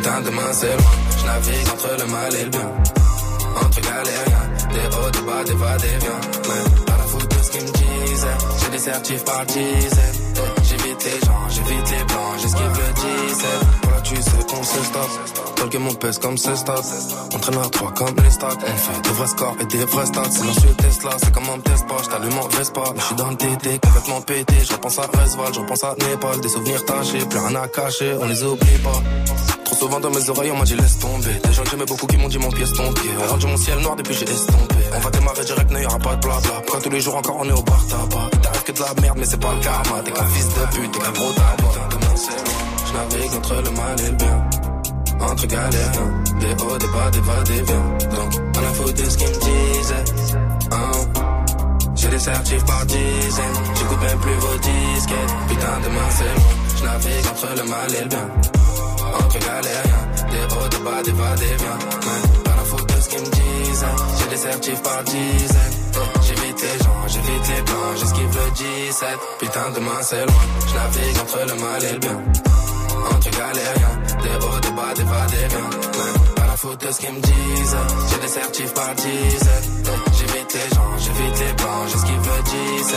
Putain, demain c'est loin. Je navigue entre le mal et le bien. Entre galériens, des hauts, des bas, des va, des viens. Mais pas la faute de ce qu'ils me disaient. J'ai des certifs par dizaines. J'évite les gens, j'évite les blancs, j'esquive le 17. Tu sais qu'on que mon pèse comme ce stop. Entraîneur 3 comme les stocks. On fait des vrais scores et des vrais stats. C'est l'ancien Tesla, c'est comme un test pas. J't'allume en Vespa. Mais j'suis dans le TT, complètement pété. Je à Resval, je repense à Népal. Des souvenirs tachés, plus rien à cacher, on les oublie pas. Trop souvent dans mes oreilles, on m'a dit laisse tomber. Des gens que j'aimais beaucoup qui m'ont dit mon est ton pied. On rendu mon ciel noir depuis j'ai estompé. On va démarrer direct, n'y aura pas de blabla. Pourquoi tous les jours encore on est au bar tabac Il t'arrive que de la merde, mais c'est pas le karma. T'es qu'un fils de pute, t'es qu'un gros tabac. Je navigue entre le mal et le bien. Entre galériens, des hauts, des bas, des va, des viens. Donc, on a foutu de ce qu'ils me disaient. Hein. J'ai des certifs par dizaines, j'écoute même plus vos disquettes. Putain, demain c'est loin, je navigue entre le mal et le bien. Entre galériens, des hauts, des bas, des va, des viens. Pas la faute de ce qu'ils me disaient. J'ai des certifs par dizaines. J'évite les gens, j'évite les blancs, j'esquive le 17. Putain, demain c'est loin, je navigue entre le mal et le bien. Entre galériens, des hauts, des bas, des va, des viens. Pas la faute de ce qu'ils me disent. J'ai des certifs par dizaines. J'évite les gens, j'évite les blancs, j'esquive le 17.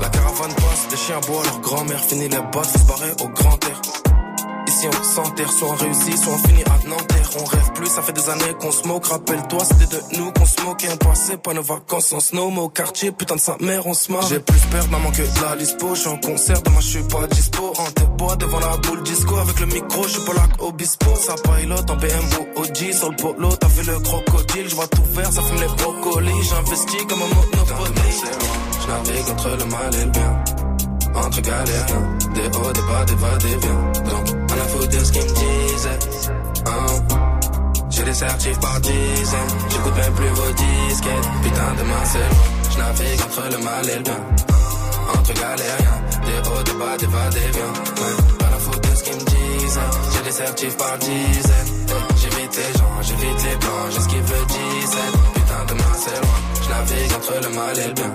La caravane passe, les chiens boivent, leur grand-mère finit les bottes, se barrer au grand air. Ici on s'enterre, soit on réussit, soit on finit à Nanterre. On rêve plus, ça fait des années qu'on smoke. Rappelle-toi, c'était de nous qu'on smoke et on passait pas nos vacances en snow. Mais au quartier, putain de sa mère, on se marre. J'ai plus peur de maman que de la lispo. J'suis en concert, demain j'suis pas dispo. En bois devant la boule disco. Avec le micro, j'suis pas là obispo. Ça pilote en BMW OG sur le polo. T'as fait le crocodile, j'vois tout vert, ça fume les brocolis. J'investis comme un monopoly. J'navigue entre le mal et le bien entre galériens, des hauts, des bas, des va, des viens. On a de ce qu'ils me disaient. Hein. J'ai des certifs par dizaines, j'écoute même plus vos disquettes. Putain, demain c'est loin, j'navigue entre le mal et le bien. Entre galériens, des hauts, des bas, des va, des viens. Ouais, la faute de ce qu'ils me disent. J'ai des certifs par dizaines. J'évite les gens, j'évite les blancs, j'esquive le 17. Putain, demain c'est loin, j'navigue entre le mal et le bien.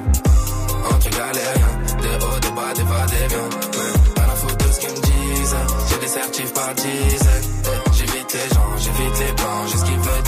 Entre galériens, des hauts, des bas, des va, des viens. Ouais, Par dizaines. Eh, J'évite les gens, j'évite les blancs, j'esquive le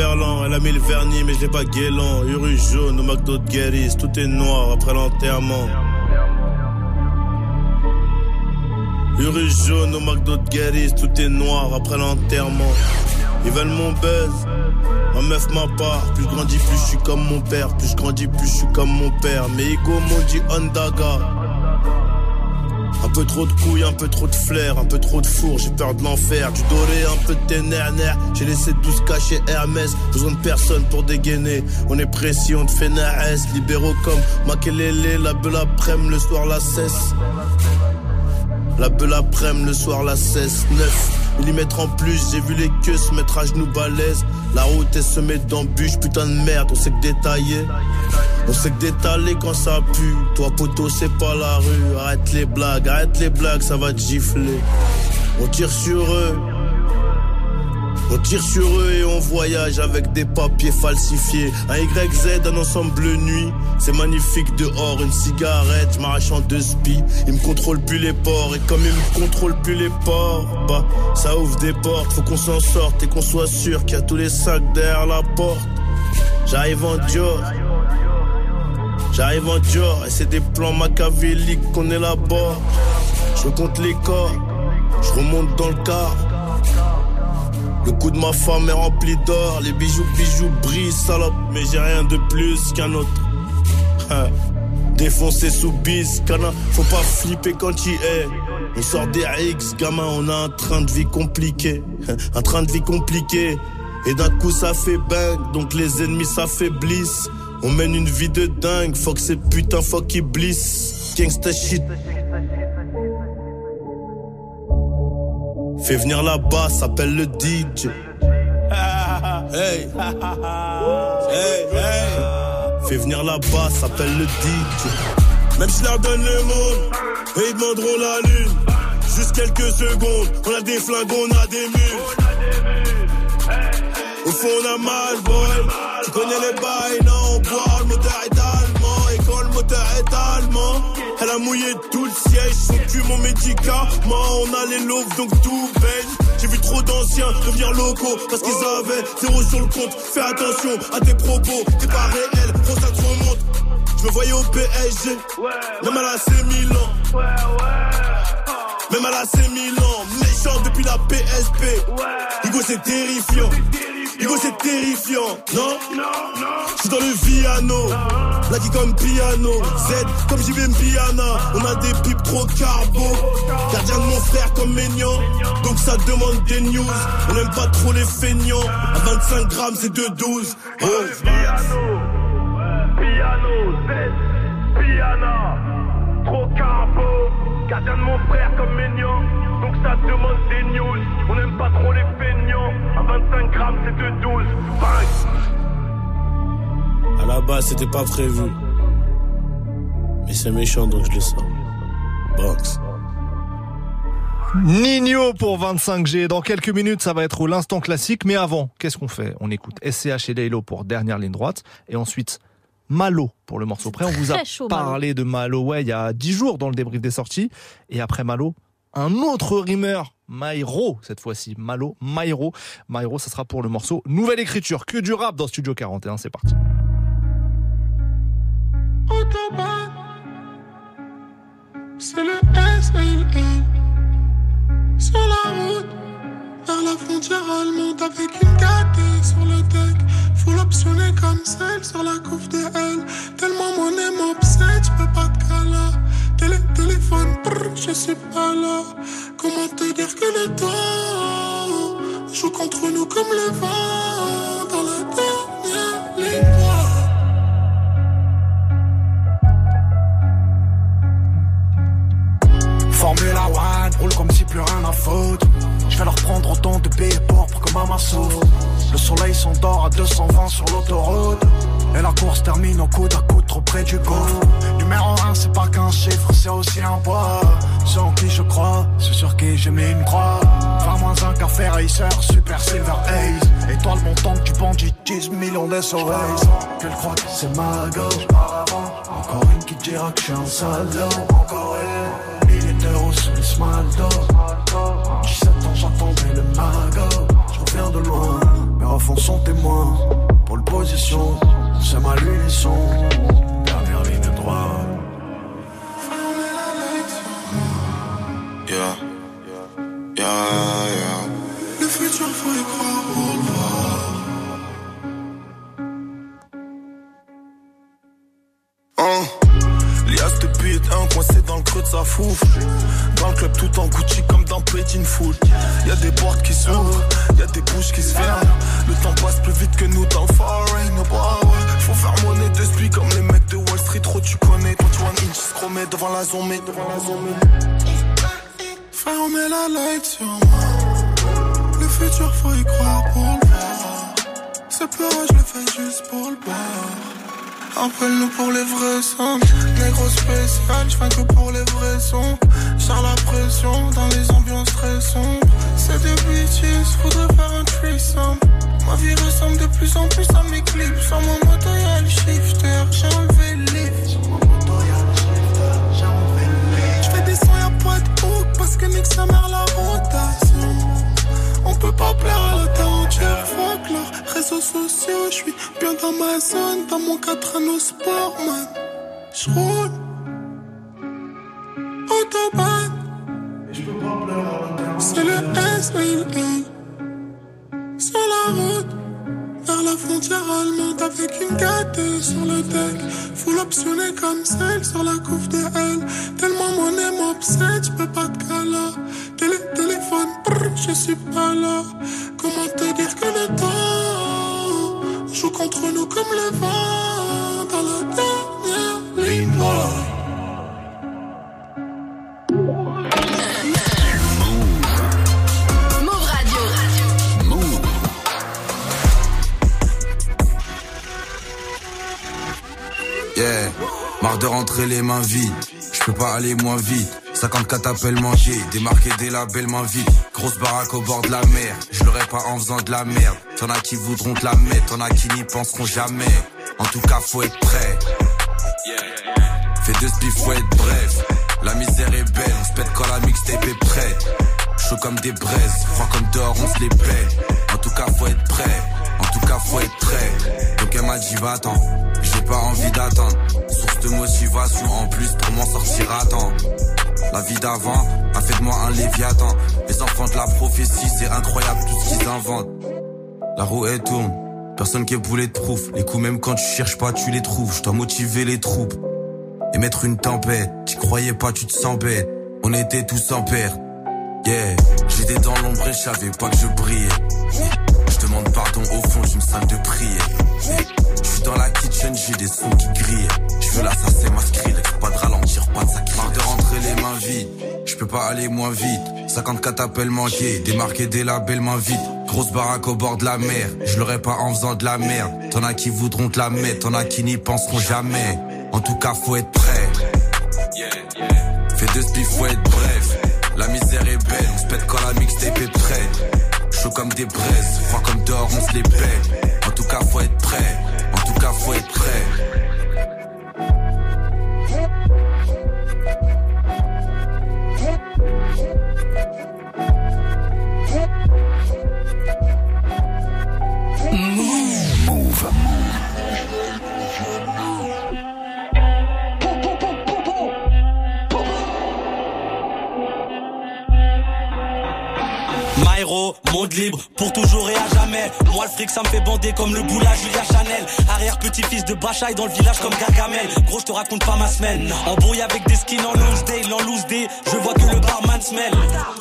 Elle a mis le vernis, mais je pas guélant. Uru jaune au McDo de Guéris, tout est noir après l'enterrement. Uru jaune au McDo de Guéris, tout est noir après l'enterrement. Ils veulent mon buzz, ma meuf ma part. Plus je grandis, plus je suis comme mon père. Plus je grandis, plus je suis comme mon père. Mais Ego m'ont dit Ondaga. Un peu trop de couilles, un peu trop de flair, un peu trop de four, j'ai peur de l'enfer. Du doré, un peu de ténère, j'ai laissé tous cacher Hermès. Besoin de personne pour dégainer. On est précis, on te fait naès. Libéraux comme Makelele, la belle après-midi, le soir la cesse. La belle après-midi, le soir la cesse. 9 millimètres en plus, j'ai vu les queues se mettre à genoux balèze. La route est semée d'embûches, putain de merde, on sait que détailler. On sait que d'étaler quand ça pue. Toi, poteau, c'est pas la rue. Arrête les blagues, arrête les blagues, ça va te gifler. On tire sur eux. On tire sur eux et on voyage avec des papiers falsifiés. Un YZ, un ensemble nuit. C'est magnifique dehors, une cigarette, je m'arrache en deux spies. Ils me contrôlent plus les ports et comme ils me contrôlent plus les ports, bah ça ouvre des portes. Faut qu'on s'en sorte et qu'on soit sûr qu'il y a tous les sacs derrière la porte. J'arrive en Dior. J'arrive en Dior et c'est des plans machiavéliques qu'on élabore. Je compte les corps, je remonte dans le car. Le cou de ma femme est rempli d'or, les bijoux, bijoux brillent, salope, mais j'ai rien de plus qu'un autre. Hein. Défoncé sous bis, cana, faut pas flipper quand il est. On sort des X, gamin, on a un train de vie compliqué. Un train de vie compliqué. Et d'un coup ça fait bang, donc les ennemis s'affaiblissent. On mène une vie de dingue, fuck ces putains, fuck iblis. Gangsta shit. Fais venir là-bas, s'appelle le DJ. Hey, hey, hey. Fais venir là-bas, s'appelle le DJ. Même si leur donne le monde, et ils demanderont la lune. Juste quelques secondes, on a des flingues, on a des mules. Au fond, on a mal, boy. Tu connais les bails, non, on boit, le moteur est elle a mouillé tout le siège. Son cul, mon médicament. On a les loaves, donc tout baigne. J'ai vu trop d'anciens devenir locaux parce qu'ils avaient zéro sur le compte. Fais attention à tes propos, t'es pas réel, trop ça te remonte. Je me voyais au PSG, même à la C Milan. Même à la C Milan, méchant depuis la PSP. Hugo, c'est terrifiant. Hugo, c'est terrifiant, non? Je suis dans le Viano, qui comme piano. Z comme vais piana. On a des pipes trop carbo. Gardien de mon frère comme Maignan. Donc ça demande des news. On aime pas trop les feignants. À 25 grammes, c'est 2,12. Oh. Piano, Z, Piana, trop carbo, gardien de mon frère comme Maignan, donc ça demande des news, on n'aime pas trop les feignants, à 25 grammes c'est de 12, bang À la base, c'était pas prévu. Mais c'est méchant, donc je le sens. Box. Nino pour 25G. Dans quelques minutes, ça va être l'instant classique. Mais avant, qu'est-ce qu'on fait? On écoute SCH et Laylo pour dernière ligne droite. Et ensuite, Malo pour le morceau près. On vous a Malo. parlé de Malo, ouais, il y a 10 jours dans le débrief des sorties. Et après Malo, un autre rimeur, Maïro, cette fois-ci. Malo, Maïro. Maïro, ça sera pour le morceau Nouvelle écriture. Que du rap dans Studio 41. C'est parti. Autobahn, c'est le SLM. Sur la route, vers la frontière allemande avec une KT sur le deck. Faut l'optionner comme celle sur la couve de L. Tellement mon aime m'obsède, j'peux pas te caler. Télé, téléphone, brr, je suis pas là. Comment te dire que le temps joue contre nous comme le vent dans la dernière ligne. Formula One, roule comme si plus rien à foutre. Je vais leur prendre autant de billets pour que maman souffre. Le soleil s'endort à 220 sur l'autoroute. Et la course termine au coude à coude trop près du gouffre. Numéro 1, c'est pas qu'un chiffre, c'est aussi un poids. C'est en qui je crois, c'est sur qui j'ai mis une croix. 20 moins un café racer, super silver haze. Étoile montante du bandit, 10 millions de SOS. Qu'elle croit que c'est ma gauche. Encore une qui dira que je suis un salaud. Encore une. Milliers d'euros sur les small 17 ans j'attendais le magot Je reviens de loin refs, on sont témoins. Pole position, on sème à l'unisson. Le futur, faut y croire pour le voir. Ce pleurer, je le fais juste pour le boire. Appelle-nous pour les vrais sons. Négro spécial, je fais que pour les vrais sons. J'ai la pression dans les ambiances très sombres. C'est des bitches, faudrait faire un threesome. Ma vie ressemble de plus en plus à mes clips. Sur mon le shifter. J'ai enlevé le Parce que nique sa mère la rotation. On peut pas plaire à la taroutière, fuck leurs réseaux sociaux. Je suis bien dans ma zone, dans mon 4 anneaux sport, man. J'roule. Autobahn. C'est le S, Sur la route, vers la frontière allemande avec une gâtée sur le deck. Full optionné comme celle sur la couve de L. Tellement mon aime m'obsède, j'peux pas te caler. Télé, téléphone, brr, je suis pas là. Comment te dire que le temps joue contre nous comme le vent dans la dernière Yeah, marre de rentrer les mains vides. Je peux pas aller moins vite. 54 appels manqués, démarqués des labels main vite. Grosse baraque au bord de la mer. Je l'aurais pas en faisant de la merde. T'en as qui voudront te la mettre, t'en as qui n'y penseront jamais. En tout cas, faut être prêt. Fais deux spiff, faut être bref. La misère est belle, on se pète quand la mixtape est prête. Chaud comme des braises, froid comme dehors, on se les paie. En tout cas, faut être prêt. En tout cas, faut être prêt. Donc elle m'a dit, va-t'en. Pas envie d'attendre. Source de motivation en plus pour m'en sortir à temps. La vie d'avant a fait de moi un léviathan. Les enfants de la prophétie, c'est incroyable tout ce qu'ils inventent. La roue elle tourne, personne qui est boulet de prouf. Les coups, même quand tu cherches pas, tu les trouves. Je dois motiver les troupes et mettre une tempête. Tu croyais pas, tu te sens. On était tous en paire. Yeah, j'étais dans l'ombre et je pas que je brillais. Demande pardon au fond d'une salle de prière. Je suis dans la kitchen, j'ai des sons qui grillent. Je veux l'assassin masqué, pas de ralentir, pas de. Marre de rentrer les mains vides, je peux pas aller moins vite. 54 appels manqués, démarqués des labels main vite. Grosse baraque au bord de la mer, je l'aurais pas en faisant de la merde. T'en as qui voudront te la mettre, t'en as qui n'y penseront jamais. En tout cas, faut être prêt. Fais deux spiff, faut être bref. La misère est belle, on se pète quand la mixtape est prête. Comme des braises, froid comme dehors, on se les paie. En tout cas, faut être prêt. En tout cas, faut être prêt. Monde libre, pour toujours et à jamais. Moi le fric ça me fait bander comme le boula Julia Chanel. Arrière petit-fils de Bachaï dans le village comme Gargamel. Gros je te raconte pas ma semaine. Embrouille avec des skins en loose day, en loose day. Je vois que le barman smell.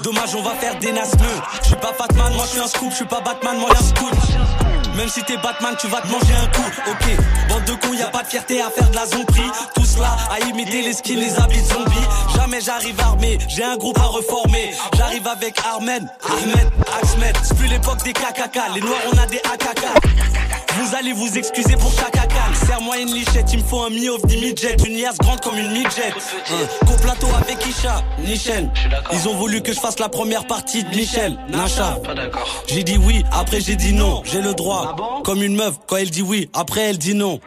Dommage on va faire des nasmeux. Je suis pas Batman, moi je suis un scoop. Je suis pas Batman, moi un scoop. Même si t'es Batman, tu vas te manger un coup. Ok, bande de cons, y a pas de fierté à faire de la zombie. Tout cela à imiter les skins, les habits de zombies. Jamais j'arrive armé, j'ai un groupe à reformer. J'arrive avec Armen, Ahmed, Axmed. C'est plus l'époque des KKK, les noirs on a des AKK. Vous allez vous excuser pour chaque acal. Serre-moi une lichette, il me faut un mi-off, midget. Une liasse grande comme une midget. Hein. Coplateau avec Isha, Nichel. Ils ont voulu que je fasse la première partie de Michel, Nacha. J'ai dit oui, après j'ai dit non, j'ai le droit. Comme une meuf, quand elle dit oui, après elle dit non.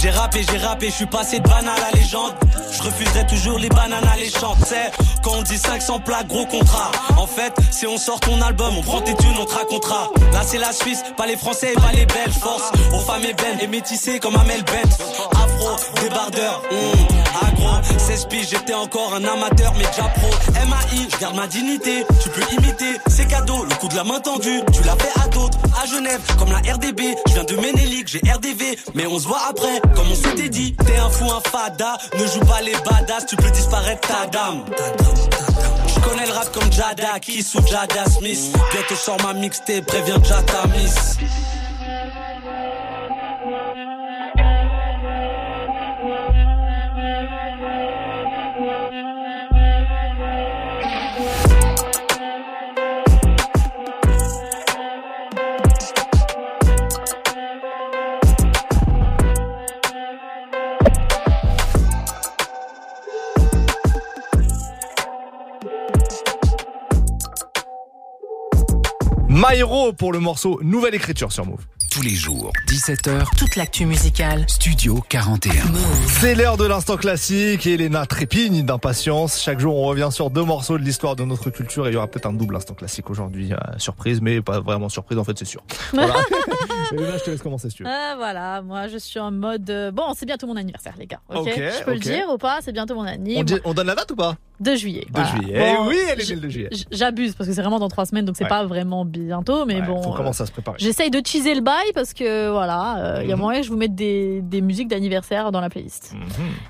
J'ai- rappé, j'ai rappé, je suis passé de banal à légende. Je refuserai toujours les bananes alléchantes. C'est quand on dit 500 plaques, gros contrat. En fait, si on sort ton album, on prend tes thunes, on te racontera. Là, c'est la Suisse, pas les Français, pas les Belges. Force aux femmes ébènes et métissées comme Amel Bent. Afro, débardeur, hum, agro. 16 piges, j'étais encore un amateur, mais déjà pro. MAI, je garde ma dignité. Tu peux imiter, c'est cadeau. Le coup de la main tendue, tu l'as fait à d'autres. À Genève, comme la RDB. Je viens de Ménélique, j'ai RDV. Mais on se voit après, comme on s'était dit. T'es un fou, un fada. Ne joue pas les badass, tu peux disparaître ta dame. Je connais le rap comme Jada, Kiss ou Jada Smith. Bientôt sors ma mixtape, préviens Jata Miss. Myro pour le morceau Nouvelle écriture sur Move. Tous les jours, 17h, Toute l'actu musicale. Studio 41. C'est l'heure de l'instant classique et Elena trépigne d'impatience. Chaque jour, on revient sur deux morceaux de l'histoire de notre culture et il y aura peut-être un double instant classique aujourd'hui. Euh, surprise, mais pas vraiment surprise, en fait, c'est sûr. Voilà. Elena, je te laisse commencer si tu veux. Ah, voilà, moi je suis en mode. euh, Bon, c'est bientôt mon anniversaire, les gars. Ok, je peux le dire ou pas? C'est bientôt mon anniversaire. On donne la date ou pas? 2 juillet. 2 voilà. juillet. Bon, eh oui, elle est le 2 juillet. J'abuse parce que c'est vraiment dans 3 semaines, donc c'est Ouais. pas vraiment bientôt, mais Ouais, bon. faut euh, commencer à se préparer. J'essaye de teaser le bail parce que voilà, euh, il y a Mhm. moyen que je vous mette des, des musiques d'anniversaire dans la playlist. Mhm.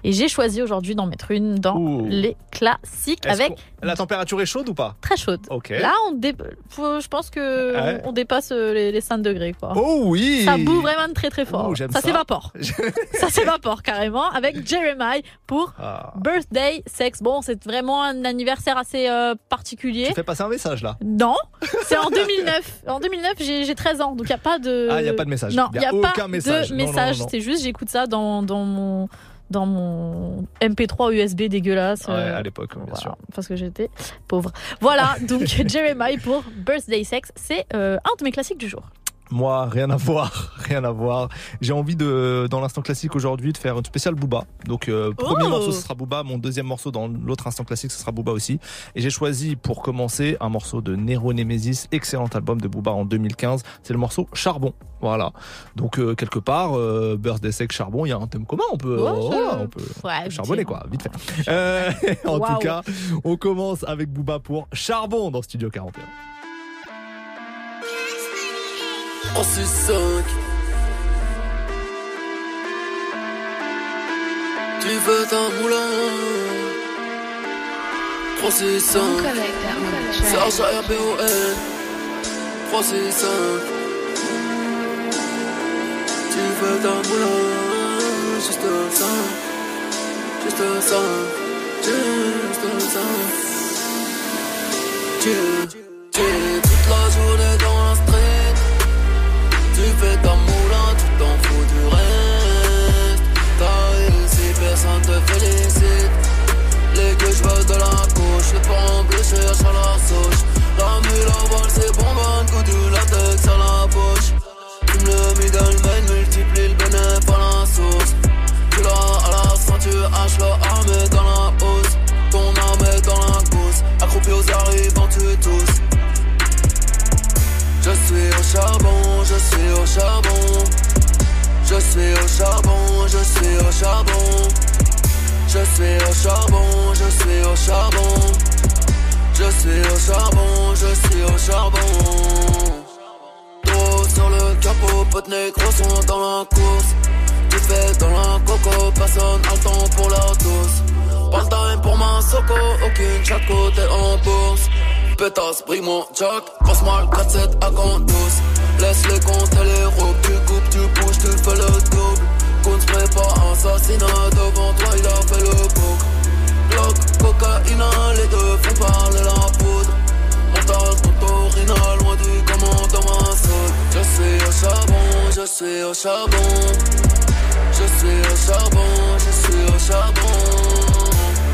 Et j'ai choisi aujourd'hui d'en mettre une dans Ouh. les classiques avec La température est chaude ou pas? Très chaude. Ok. Là, on dé- je pense que Ouais. on dépasse euh, les, les 5 degrés quoi. Oh oui Ça boue vraiment très très fort. Ça ça. s'évapore. ça s'évapore carrément avec Jeremiah pour Ah. Birthday Sex. Bon, c'est vraiment un anniversaire assez euh, particulier. Tu fais passer un message là. Non, c'est en 2009. En 2009, j'ai j'ai 13 ans, donc il n'y a pas de. Ah, y a pas de message. Non, il a n'y a, pas aucun message. de message. C'est juste, j'écoute ça dans, dans mon dans mon MP3 USB dégueulasse. Ouais, euh, à l'époque, bien voilà, sûr. Parce que j'étais pauvre. Voilà, donc Jeremiah pour Birthday Sex, c'est euh, un de mes classiques du jour. Moi, rien à voir, rien à voir. J'ai envie de, dans l'instant classique aujourd'hui, de faire une spéciale Booba. Donc, euh, premier Oh morceau, ce sera Booba. Mon deuxième morceau, dans l'autre instant classique, ce sera Booba aussi. Et j'ai choisi, pour commencer, un morceau de Nero Nemesis, excellent album de Booba en 2015. C'est le morceau Charbon. Voilà. Donc, euh, quelque part, euh, Birthday Sex, Charbon, il y a un thème commun. On peut, Ouais, oh, je- on peut Ouais, charbonner, quoi, vite fait. Euh, en tout cas, on commence avec Booba pour Charbon dans Studio 41. En 6-5 Tu veux un moulin. 3 6 5 Serge RBON 3 6 5 Tu veux un moulin. Juste un 5 Juste un 5 Juste un 5 Tu Tu es toute la journée dans la street tu fais ta moulin, tu t'en fous du reste. T'as réussi, personne te félicite. Les gueuches veulent de la couche, les parents bleus à la souche. La mule à voile, c'est bonbonne, coup du latex à la bouche. Fume le middleman, multiplie le bénéf à la sauce. Tu l'as à la ceinture, hache le armé dans la hausse. Ton est dans la gousse, accroupi aux arrivants, tu tous. Je suis au charbon, je suis au charbon. Je suis au charbon, je suis au charbon. Je suis au charbon, je suis au charbon. Je suis au charbon, je suis au charbon. Dos sur le capot, potes négros sont dans la course. Tu fais dans la coco, personne a le temps pour la dose. Pas time pour ma soco, aucune chaque côté en bourse. Pétasse, brille mon jack, passe mal 4-7 à douce. Laisse les comptes et les robes, tu coupes, tu bouges, tu fais le double. Se prépare assassinat devant toi, il a fait le bouc. Glock, cocaïne, les deux font parler la poudre. Montage, motorina, loin du commandant Massoud. Je suis au charbon, je suis au charbon. Je suis au charbon, je suis au charbon.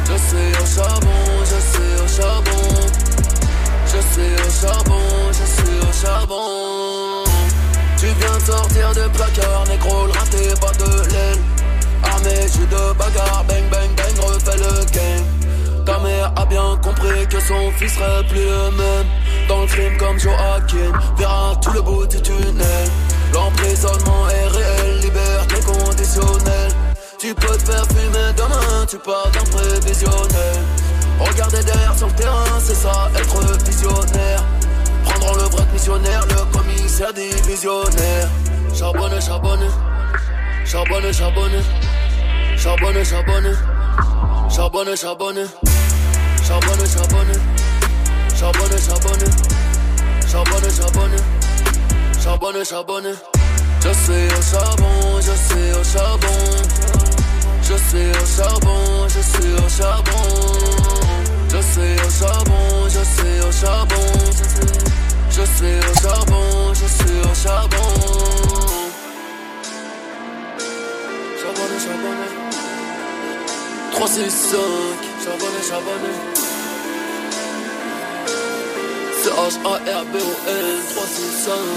Je suis au charbon, je suis au charbon. Je suis au charbon, je suis au charbon sortir de placard, négro, le raté, pas de l'aile. Armé, j'suis de bagarre, bang bang bang, refais le game. Ta mère a bien compris que son fils serait plus le même. Dans le crime comme Joaquin, verra tout le bout du tunnel. L'emprisonnement est réel, liberté conditionnelle. Tu peux te faire fumer demain, tu pars d'un prévisionnel. Regarder derrière sur le terrain, c'est ça, être visionnaire. Prendront le bras missionnaire, le commun sert des visionnaires. Charbonne, charbonne, charbonne, charbonne, charbonne, charbonne, charbonne, charbonne, charbonne, charbonne, charbonne, charbonne, charbonne, charbonne, charbonne, charbonne. Je suis au charbon, je suis au charbon. Je suis au charbon, je suis au charbon. Je suis au charbon, je suis au charbon. Je suis au charbon, je suis au charbon. Charbonné, charbonné. 3, 6, 5. Charbonné, charbonné. C-H-A-R-B-O-N. 3, 6, 5.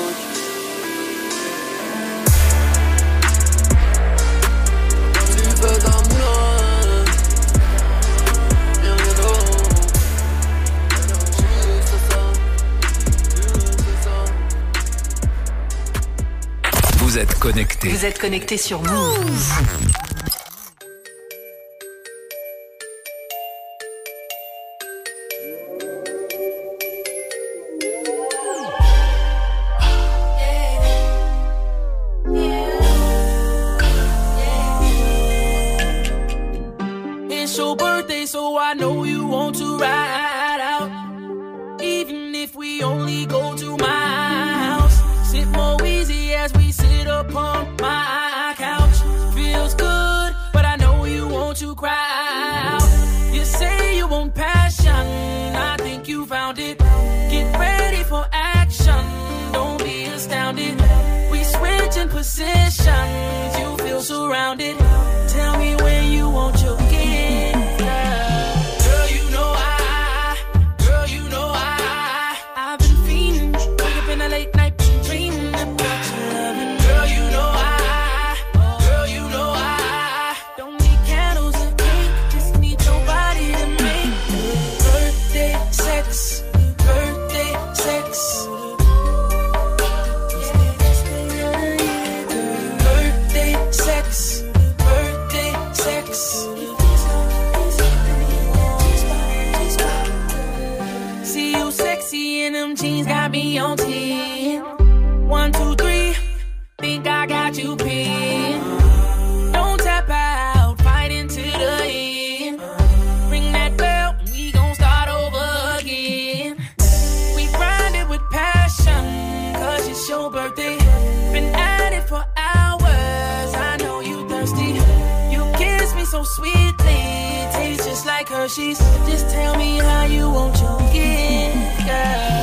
Vous êtes connecté. Vous êtes connecté sur Move. Hershey's. Just tell me how you want your gift, girl.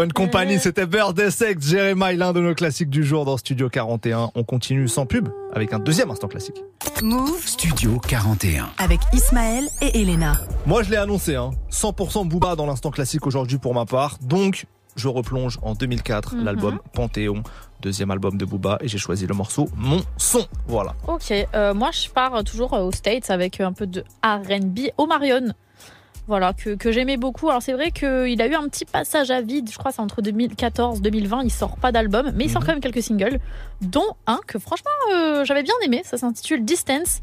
Bonne compagnie. C'était Birthday Sex, Jeremiah, l'un de nos classiques du jour dans Studio 41. On continue sans pub avec un deuxième instant classique. Move Studio 41. Avec Ismaël et Elena. Moi, je l'ai annoncé, hein. 100% Booba dans l'instant classique aujourd'hui pour ma part. Donc, je replonge en 2004, Mhm. l'album Panthéon, deuxième album de Booba, et j'ai choisi le morceau Mon Son. Voilà. Ok, euh, moi je pars toujours euh, aux States avec un peu de RB. Omarion, voilà, que, que j'aimais beaucoup. Alors c'est vrai qu'il a eu un petit passage à vide, je crois c'est entre 2014 et 2020, il sort pas d'album, mais il sort Mhm. quand même quelques singles, dont un que franchement euh, j'avais bien aimé, ça s'intitule Distance.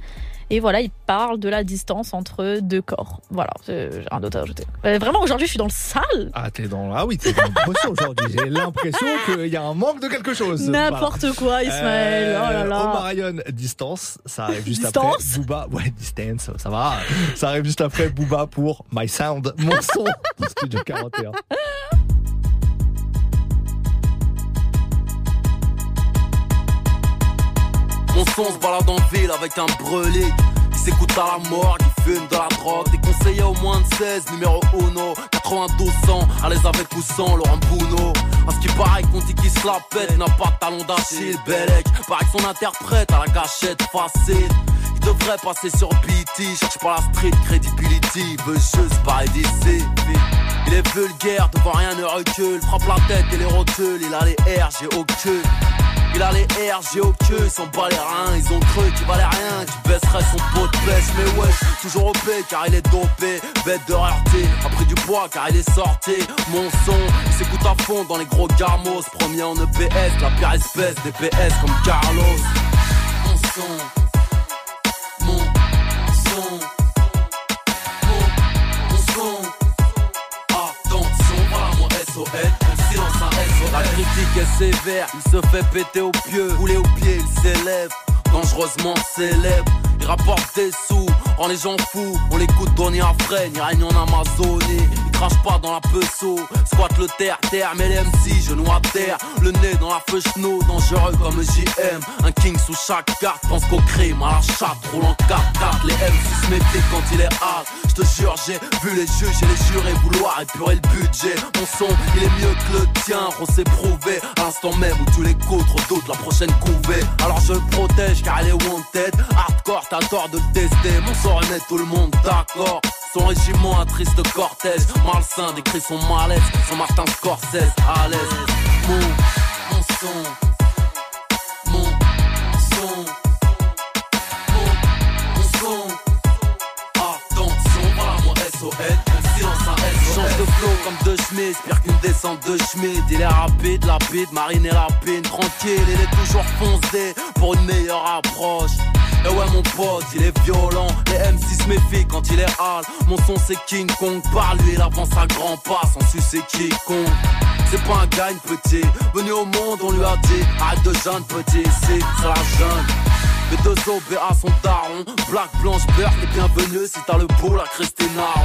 Et voilà, il parle de la distance entre deux corps. Voilà, euh, j'ai rien d'autre à ajouter. Euh, vraiment, aujourd'hui, je suis dans le sale. Ah, t'es dans, ah oui, t'es dans le pression aujourd'hui. J'ai l'impression qu'il y a un manque de quelque chose. N'importe quoi, Ismaël. Oh là là. Omarion, distance, ça arrive juste Distance après Booba. Ouais, distance, ça va. Ça arrive juste après Booba pour My Sound, mon son, Studio 41. Son se balade en ville avec un brûlé qui s'écoute à la mort, qui fume de la drogue. Des conseillers au moins de 16, numéro 1, 92 ans, à l'aise avec poussant, Laurent Bouno. À ce qui paraît qu'on dit qu'il se la pète, n'a pas de talon d'Achille, Bellec. Paraît que son interprète à la gâchette facile. Il devrait passer sur BT, cherche pas la street credibility, veut juste parler d'ici. Il est vulgaire, devant rien ne recule, frappe la tête et les rotules, il a les RG au cul. Il a les RG au queue, ils s'en bat les reins, ils ont cru qu'il valait rien, qu'il baisserait son pot de pêche. Mais ouais, toujours au P car il est dopé, bête de rareté, a pris du poids car il est sorti. Mon son, il s'écoute à fond dans les gros garmos, premier en EPS, la pire espèce des PS comme Carlos. Mon son, mon son, La critique est sévère, il se fait péter au pieu, rouler au pied, il s'élève, dangereusement célèbre. Il rapporte des sous, rend les gens fous. On l'écoute donner un frais, il règne en Amazonie. Crache pas dans la peau, squatte le terre, terre, mais les MC, genoux à terre. Le nez dans la feuille cheno, dangereux comme JM. Un king sous chaque carte, pense qu'au crime, à la chatte, roule en 4-4. Les MC se méfient quand il est hard. Je te jure, j'ai vu les juges et les jurés vouloir épurer le budget. Mon son, il est mieux que le tien, on s'est prouvé. À l'instant même où tu l'écoutes, d'autres la prochaine couvée. Alors je le protège car elle est wanted. Hardcore, t'as tort de le tester. Mon sort est net, tout le monde d'accord. Son régiment, un triste cortège. Malsain décrit son malaise. Son Martin Scorsese, à l'aise. Mon, mon son. Mon son. Mon, mon son. Attention, voilà mon SOS. Change de flow comme deux chemises, pire qu'une descente de Schmidt. Il est rapide, lapide, marine et rapide, tranquille. Il est toujours foncé pour une meilleure approche. Et ouais mon pote, il est violent. Les M6 se méfient quand il est hal. Mon son c'est King Kong. Par lui il avance à grands pas. Sans sucer quiconque C'est pas un gagne petit Venu au monde on lui a dit Arrête de jeune petit c'est la jeune les deux OBA sont darons Black, blanche, beurre, et bienvenue si t'as le beau, la Aron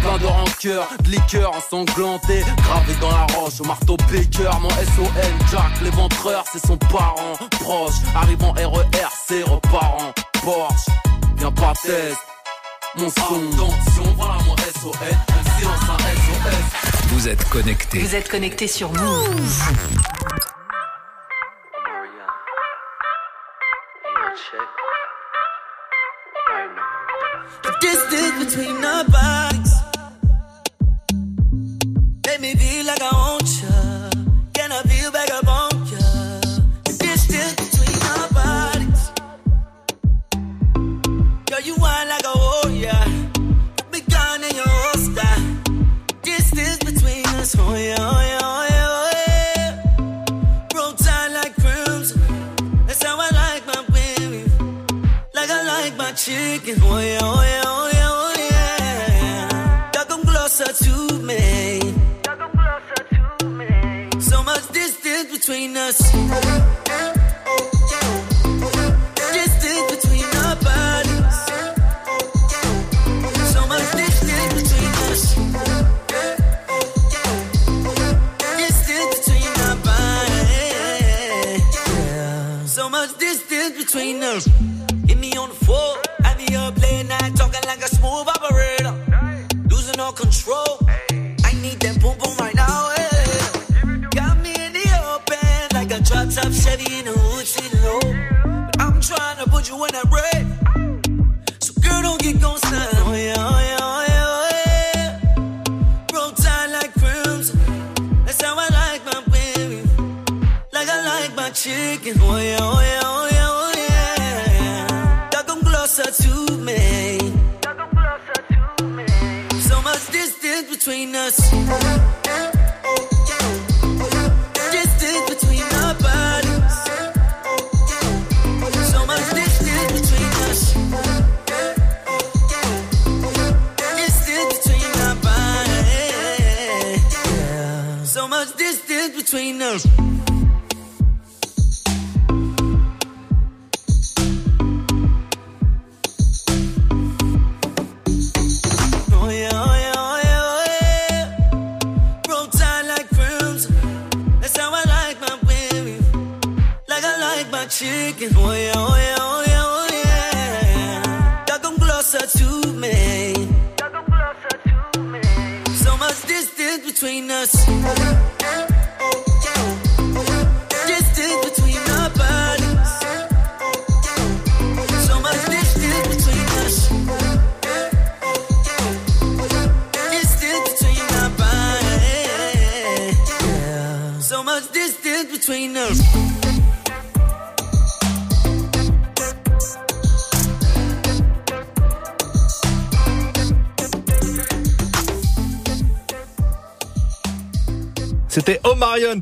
Plein de rancœur, de liqueur ensanglanté Gravé dans la roche au marteau Baker. Mon SON, Jack, l'éventreur, c'est son parent. Proche, arrivant RERC, reparant Porsche, viens pas test. Mon son, attention, voilà mon SON Un silence, un SOS Vous êtes connecté. Vous êtes connecté sur Move. The distance between our bodies Make me feel like I want you Can I feel back up on chicken. Oh yeah, oh yeah, oh yeah, oh yeah. Y'all come closer to me. So much distance between us.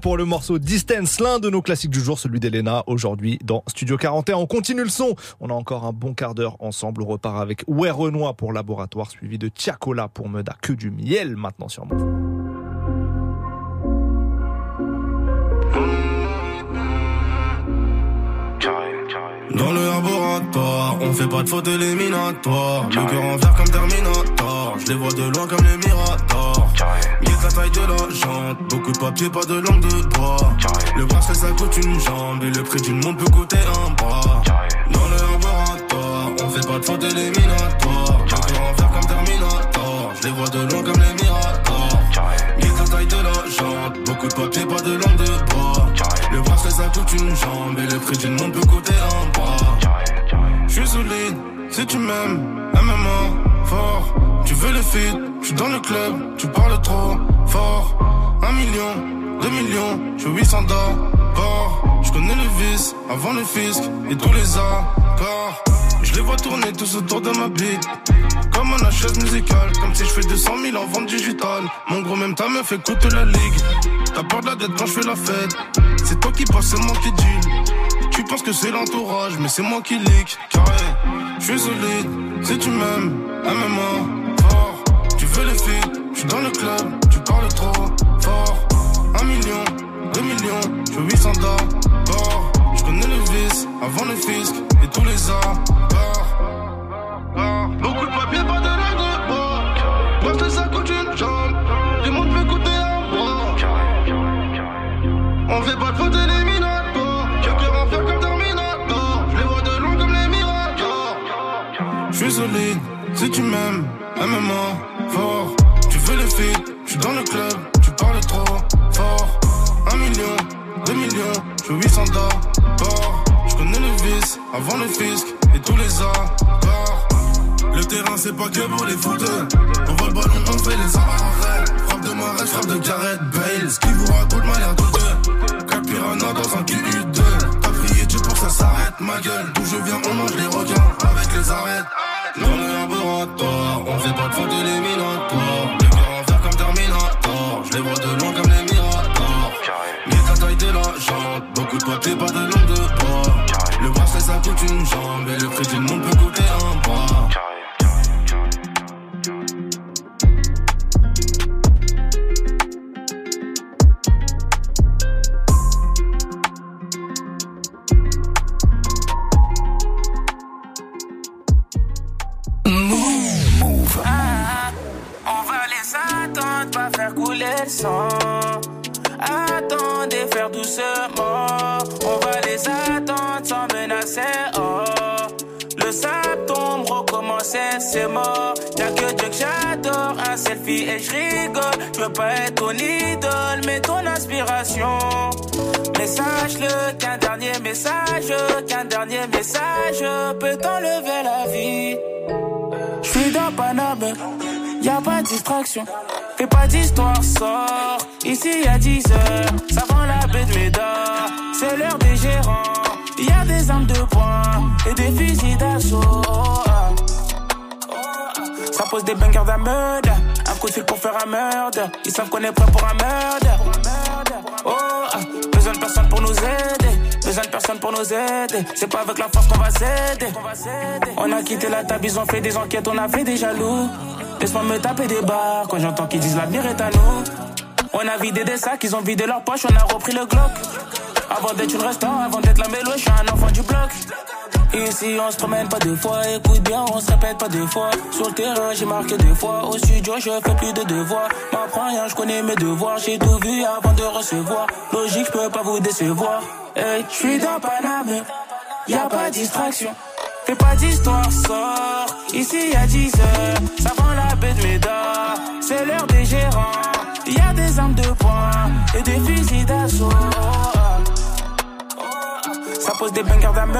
Pour le morceau Distance, l'un de nos classiques du jour, celui d'Elena, aujourd'hui dans Studio 41. On continue le son. On a encore un bon quart d'heure ensemble. On repart avec Ouais Renoir pour Laboratoire, suivi de Tiakola pour Meda. Que du miel maintenant sur moi. Dans le laboratoire, on fait pas de faute éliminatoire. Le cœur en verre comme Terminator. Je les vois de loin comme les Miradors. Guette la taille de la jante. Beaucoup de papier, pas de langue de bois. Le bracelet ça coûte une jambe. Et le prix d'une montre peut coûter un bras. Dans le laboratoire, on fait pas de faute éliminatoire. Cœur en verre comme Terminator. Je les vois de loin comme les Miradors. Guette la taille de la jante. Beaucoup de papier, pas de langue de bois. Le bracelet ça coûte une jambe. Et le prix d'une montre peut coûter un bras. Je suis solide, si tu m'aimes, MMA, fort. Tu veux le feed, je dans le club, tu parles trop fort. Un million, deux millions, je suis 800 d'or. Je connais le vice, avant le fisc et tous les accords. Je les vois tourner tous autour de ma bite. Comme un chaise musicale, comme si je fais 200 000 en vente digitale. Mon gros même ta meuf écoute la ligue. T'as peur de la dette quand je fais la fête. C'est toi qui passe, c'est moi qui deal. Tu penses que c'est l'entourage, mais c'est moi qui leak. Carré, je suis solide, si tu m'aimes, MMA. Les filles, je suis dans le club, tu parles trop fort. Un million, deux millions, je suis 800 d'or. Je connais le vice, avant le fisc et tous les accords. Beaucoup de papier, pas de bois. Parce que ça coûte une jambe. Du monde peut coûter un bras. On fait pas de faute éliminatoire. J'ai cœur en fer comme Terminator. Je les vois de loin comme les Miradors. Je suis solide, si tu m'aimes, MMA, fort. Tu veux le feed, je suis dans le club, tu parles trop fort. Un million, deux millions, je suis 800 d'or. Je connais le vice, avant le fisc et tous les accords. Le terrain c'est pas que pour les footeux. On voit le ballon, on fait les arrêts. Frappe de Marais, frappe de Gareth Bale. Ce qui vous raconte m'a l'air douteux. Dans un QU2. T'as prié Dieu pour que ça s'arrête, ma gueule. D'où je viens, on mange les requins avec les arêtes. Dans le laboratoire, on fait pas de faute éliminatoire. Le cœur en fer comme Terminator. Je les vois de loin comme les Miradors. Mais la taille de la jante. Beaucoup de papier, pas de langue de. Le bracelet ça coûte une jambe. Et le prix d'une montre peut coûter un bras. Attendez, faire doucement. On va les attendre sans menacer. Oh, le sable tombe, recommencer, c'est mort. Y'a que Dieu que j'adore, un selfie et je rigole. Je veux pas être ton idole, mais ton inspiration. Mais sache-le qu'un dernier message, qu'un dernier message peut t'enlever la vie. J'suis dans Paname, y a pas de distraction. Fais pas d'histoire, sort. Ici y'a 10 heures, ça vend la baie de Médard. C'est l'heure des gérants. Y a des armes de poing et des fusils d'assaut. Ah. pose des bangers d'un. Un coup de fil pour faire un murder. Ils savent qu'on est prêt pour un murder. Oh, ah, besoin de personne pour nous aider. Besoin de personne pour nous aider. C'est pas avec la force qu'on va s'aider. On a quitté la table, ils ont fait des enquêtes, on a fait des jaloux. Laisse-moi me taper des barres quand j'entends qu'ils disent l'avenir est à nous. On a vidé des sacs, ils ont vidé leur poche, on a repris le Glock. Avant d'être une restant, avant d'être la mélo, je suis un enfant du bloc. Ici on se promène pas deux fois, écoute bien, on se répète pas deux fois. Sur le terrain j'ai marqué deux fois, au studio je fais plus de devoirs. M'apprends rien, je connais mes devoirs, j'ai tout vu avant de recevoir. Logique, je peux pas vous décevoir. Hey, je suis dans Paname, y a pas distraction. Fais pas d'histoire, sort. Ici y a 10 heures, ça prend la baie de Médard. C'est l'heure des gérants. Y a des armes de poing et des fusils d'assaut. Ça pose des bangers d'un.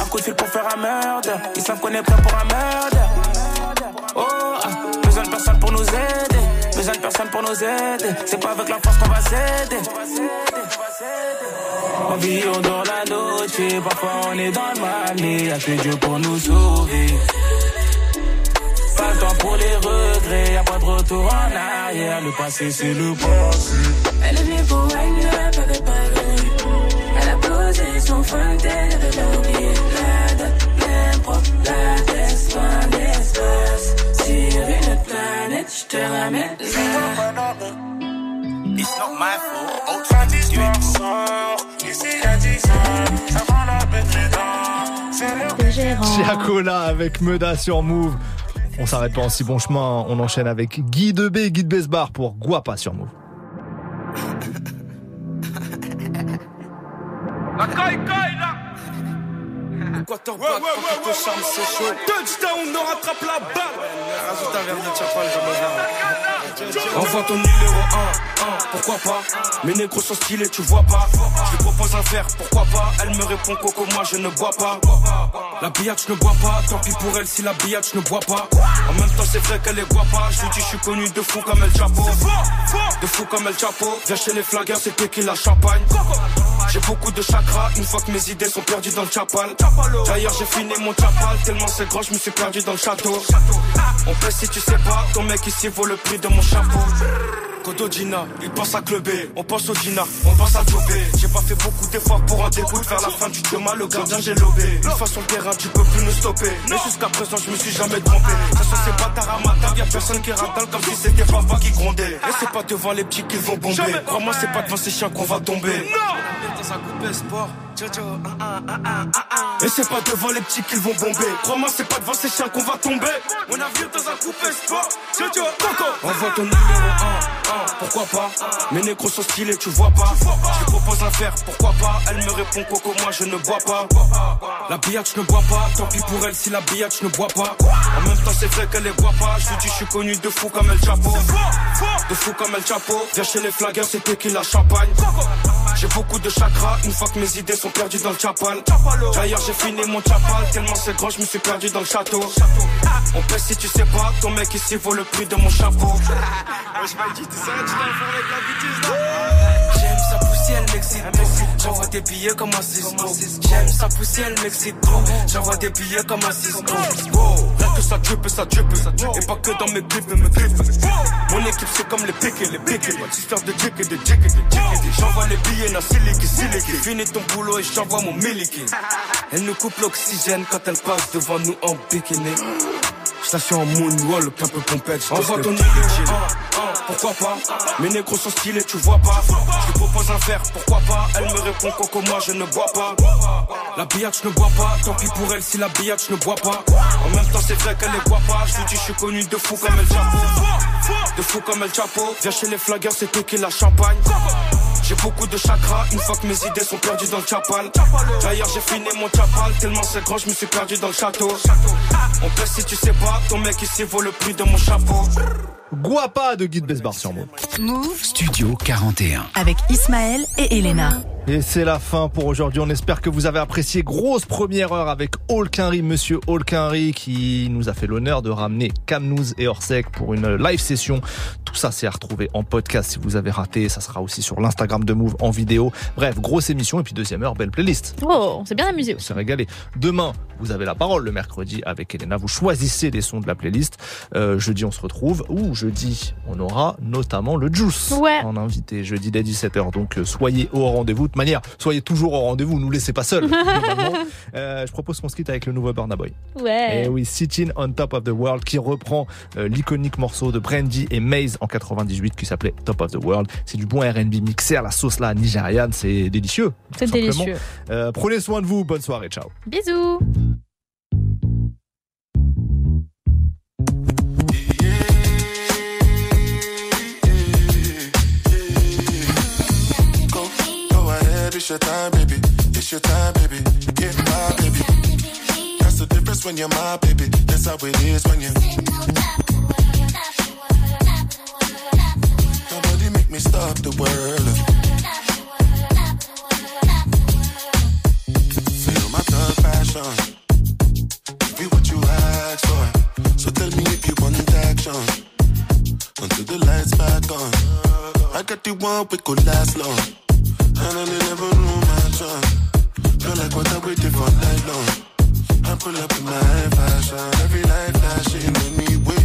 Un coup de fil pour faire un murder. Ils savent qu'on est prêt pour un murder. Oh, besoin de personne pour nous aider. Besoin de personne pour nous aider. C'est pas avec la force qu'on va s'aider. On vit, on dort la noche. Parfois on est dans le mal, mais y'a que Dieu pour nous sauver. Pas temps pour les regrets, y'a pas de retour en arrière. Le passé, c'est le passé. Elle est venue pour wine up avec Paris. Elle a posé son fontaine de l'oublier. La date propre, la tête loin de l'espace. Sur une autre planète, je te ramène là. It's not my fault. Ici y'a 10 ans. Avant la bête C'est Giacola avec Meda sur Move. On s'arrête pas en si bon chemin, on enchaîne avec Guy de B, Guy de Besbar pour Guapa sur Move. La caille caille là. Quarterback, ouais, ouais, ouais, ouais, charme, c'est chaud. Touchdown, on rattrape la balle. Rajoute un verre de Tchapal, je me Envoie ton numéro 1, 1, pourquoi pas? Mes négros sont stylés, tu vois pas. Je lui propose un verre, pourquoi pas? Elle me répond Coco, moi je ne bois pas. La billette, je ne bois pas Tant pis pour elle si la billette, je ne bois pas. En même temps, c'est vrai qu'elle est pas. Je lui dis, je suis connu de fou comme El Chapo. De fou comme El Chapo. Viens chez les flaggers, c'est qui la champagne. J'ai beaucoup de chakras une fois que mes idées sont perdues dans le chapal. D'ailleurs, j'ai fini mon chapal tellement c'est grand, je me suis perdu dans le château. On pèse si tu sais pas, ton mec ici vaut le prix de mon chapeau. Codogina, il pense à clubber, on pense au Dina, on pense à jobber. J'ai pas fait beaucoup d'efforts pour en dégoût vers la fin du chemin, le gardien j'ai lobé. Une fois sur le terrain, tu peux plus me stopper. Mais jusqu'à présent, je me suis jamais trompé. Ça se c'est pas tard à ma table, y'a personne qui radale comme si c'était papa qui grondait. Et c'est pas devant les petits qu'ils vont bomber. Crois-moi, c'est pas devant ces chiens qu'on va tomber. Dans un coupé sport. Et c'est pas devant les petits qu'ils vont bomber. Crois-moi, c'est pas devant ces chiens qu'on va tomber. On a vu dans un coupé sport. Envoie ton numéro 1, 1, pourquoi pas? Mes négros sont stylés, tu vois pas. Je propose un verre, pourquoi pas? Elle me répond Coco, moi je ne bois pas. La billette, je ne bois pas. Tant pis pour elle si la billette, je ne bois pas. En même temps, c'est vrai qu'elle les boit pas. Je lui dis, je suis connu de fou comme El Chapo. De fou comme El Chapo. Viens chez les flaggers, c'est qui la champagne j'ai beaucoup de chakras une fois que mes idées sont perdues dans le chapal. D'ailleurs, j'ai fini mon chapal tellement c'est grand, je me suis perdu dans le château. On pèse si tu sais pas, ton mec ici vaut le prix de mon chapeau. J'aime sa poussière, elle m'excite. J'envoie des billets comme un Cisco. J'aime sa poussière, elle m'excite. J'envoie des billets comme un Cisco. Là que ça drippe, ça drippe. Et pas que dans mes clips, mais mes clips. Mon équipe, c'est comme les piquets, les piquets. Histoire de jick et de jick et de jick et J'envoie les billets, na siliki, siliki. Finis ton boulot et j'envoie mon miliki. Elle nous coupe l'oxygène quand elle passe devant nous en bikini. Station en moonwalk, un peu pompette. Envoie ton numéro, pourquoi pas? Mes négros sont stylés, tu vois pas. Je lui propose un verre, pourquoi pas? Elle me répond Coco, moi je ne bois pas. La billette, je ne bois pas. Tant pis pour elle si la billette, je ne bois pas. En même temps, c'est vrai qu'elle les boit pas. Je lui dis, je suis connu de fou comme El Chapo De fou comme El Chapo Viens chez les flaggers, c'est qui la champagne. J'ai beaucoup de chakras. Une fois que mes idées sont perdues dans le chapal. D'ailleurs, j'ai fini mon chapal. Tellement c'est grand, je me suis perdu dans le château. On pèse si tu sais pas, ton mec ici vaut le prix de mon chapeau. Guapa de Guy de Besbar sur Move. Move Studio 41. avec Ismaël et Elena. Et c'est la fin pour aujourd'hui. On espère que vous avez apprécié. Grosse première heure avec Holkinry, monsieur Holkinry, qui nous a fait l'honneur de ramener Camnouz et Orsec pour une live session. Tout ça, c'est à retrouver en podcast si vous avez raté. Ça sera aussi sur l'Instagram de Move en vidéo. Bref, grosse émission. Et puis deuxième heure, belle playlist. Oh, on s'est bien amusé On s'est régalé. Demain, vous avez la parole le mercredi avec Elena. Vous choisissez des sons de la playlist. Euh, jeudi, on se retrouve. Ou jeudi, on aura notamment le Juice Ouais. en invité. Jeudi dès 17h. Donc, euh, soyez au rendez-vous. De toute manière, soyez toujours au rendez-vous. Nous laissez pas seuls. Euh, je propose qu'on se quitte avec le nouveau Burna Boy. Ouais. Et oui, Sitting on Top of the World qui reprend euh, l'iconique morceau de Brandy et Maze en 98 qui s'appelait Top of the World. C'est du bon R&B mixé à la sauce là nigériane, c'est délicieux. C'est délicieux. Euh, prenez soin de vous, bonne soirée, ciao. Bisous. Your time, baby. It's your time, baby. Get my baby. That's the difference when you're my baby. That's how it is when you. Nobody make me stop the world. Feel my thug passion. Be what you ask for. So tell me if you want action. Until the lights back on. I got the one we could last long. And I never knew my chance. Feel like what I waited for night long. I pull up in my fashion. Every night flashing anyway.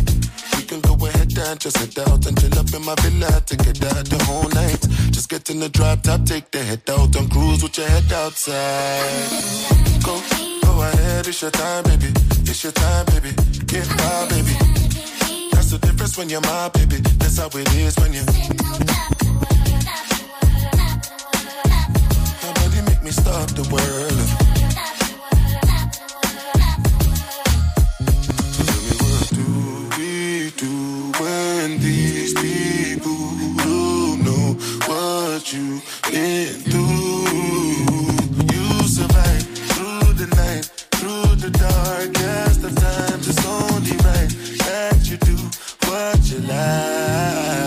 We can go ahead and just head out and chill up in my villa together the whole night. Just get in the drop top, take the head out and cruise with your head outside. Go, go ahead, it's your time, baby. It's your time, baby. Get my baby. That's the difference when you're my baby. That's how it is when you. The world Tell me what do we do when these people know what you can do You survive through the night, through the darkest of times. It's only right that you do what you like.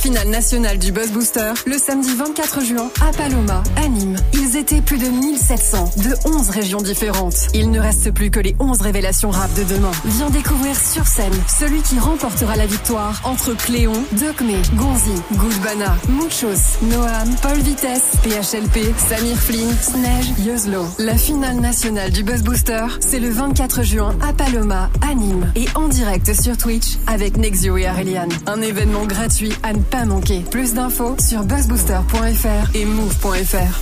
Finale nationale du Buzz Booster, le samedi 24 juin à Paloma, à Nîmes. Ils étaient plus de 1700 de 11 régions différentes. Il ne reste plus que les 11 révélations rap de demain. Viens découvrir sur scène celui qui remportera la victoire entre Cléon, Docmé, Gonzi, Goulbana, Muchos, Noam, Paul Vitesse, PHLP, Samir Flynn, Snej, Yuzlo. La finale nationale du Buzz Booster, c'est le 24 juin à Paloma, à Nîmes. Et en direct sur Twitch avec Nexio et Aurelian. Un événement gratuit à ne pas manquer. Plus d'infos sur buzzbooster.fr et move.fr.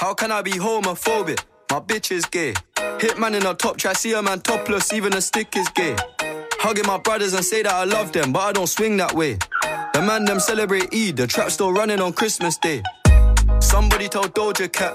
How can I be homophobic? My bitch is gay. Hitman in a top try, see a man topless, even a stick is gay. Hugging my brothers and say that I love them, but I don't swing that way. The man them celebrate Eid, the trap still running on Christmas Day. Somebody told Doja Cat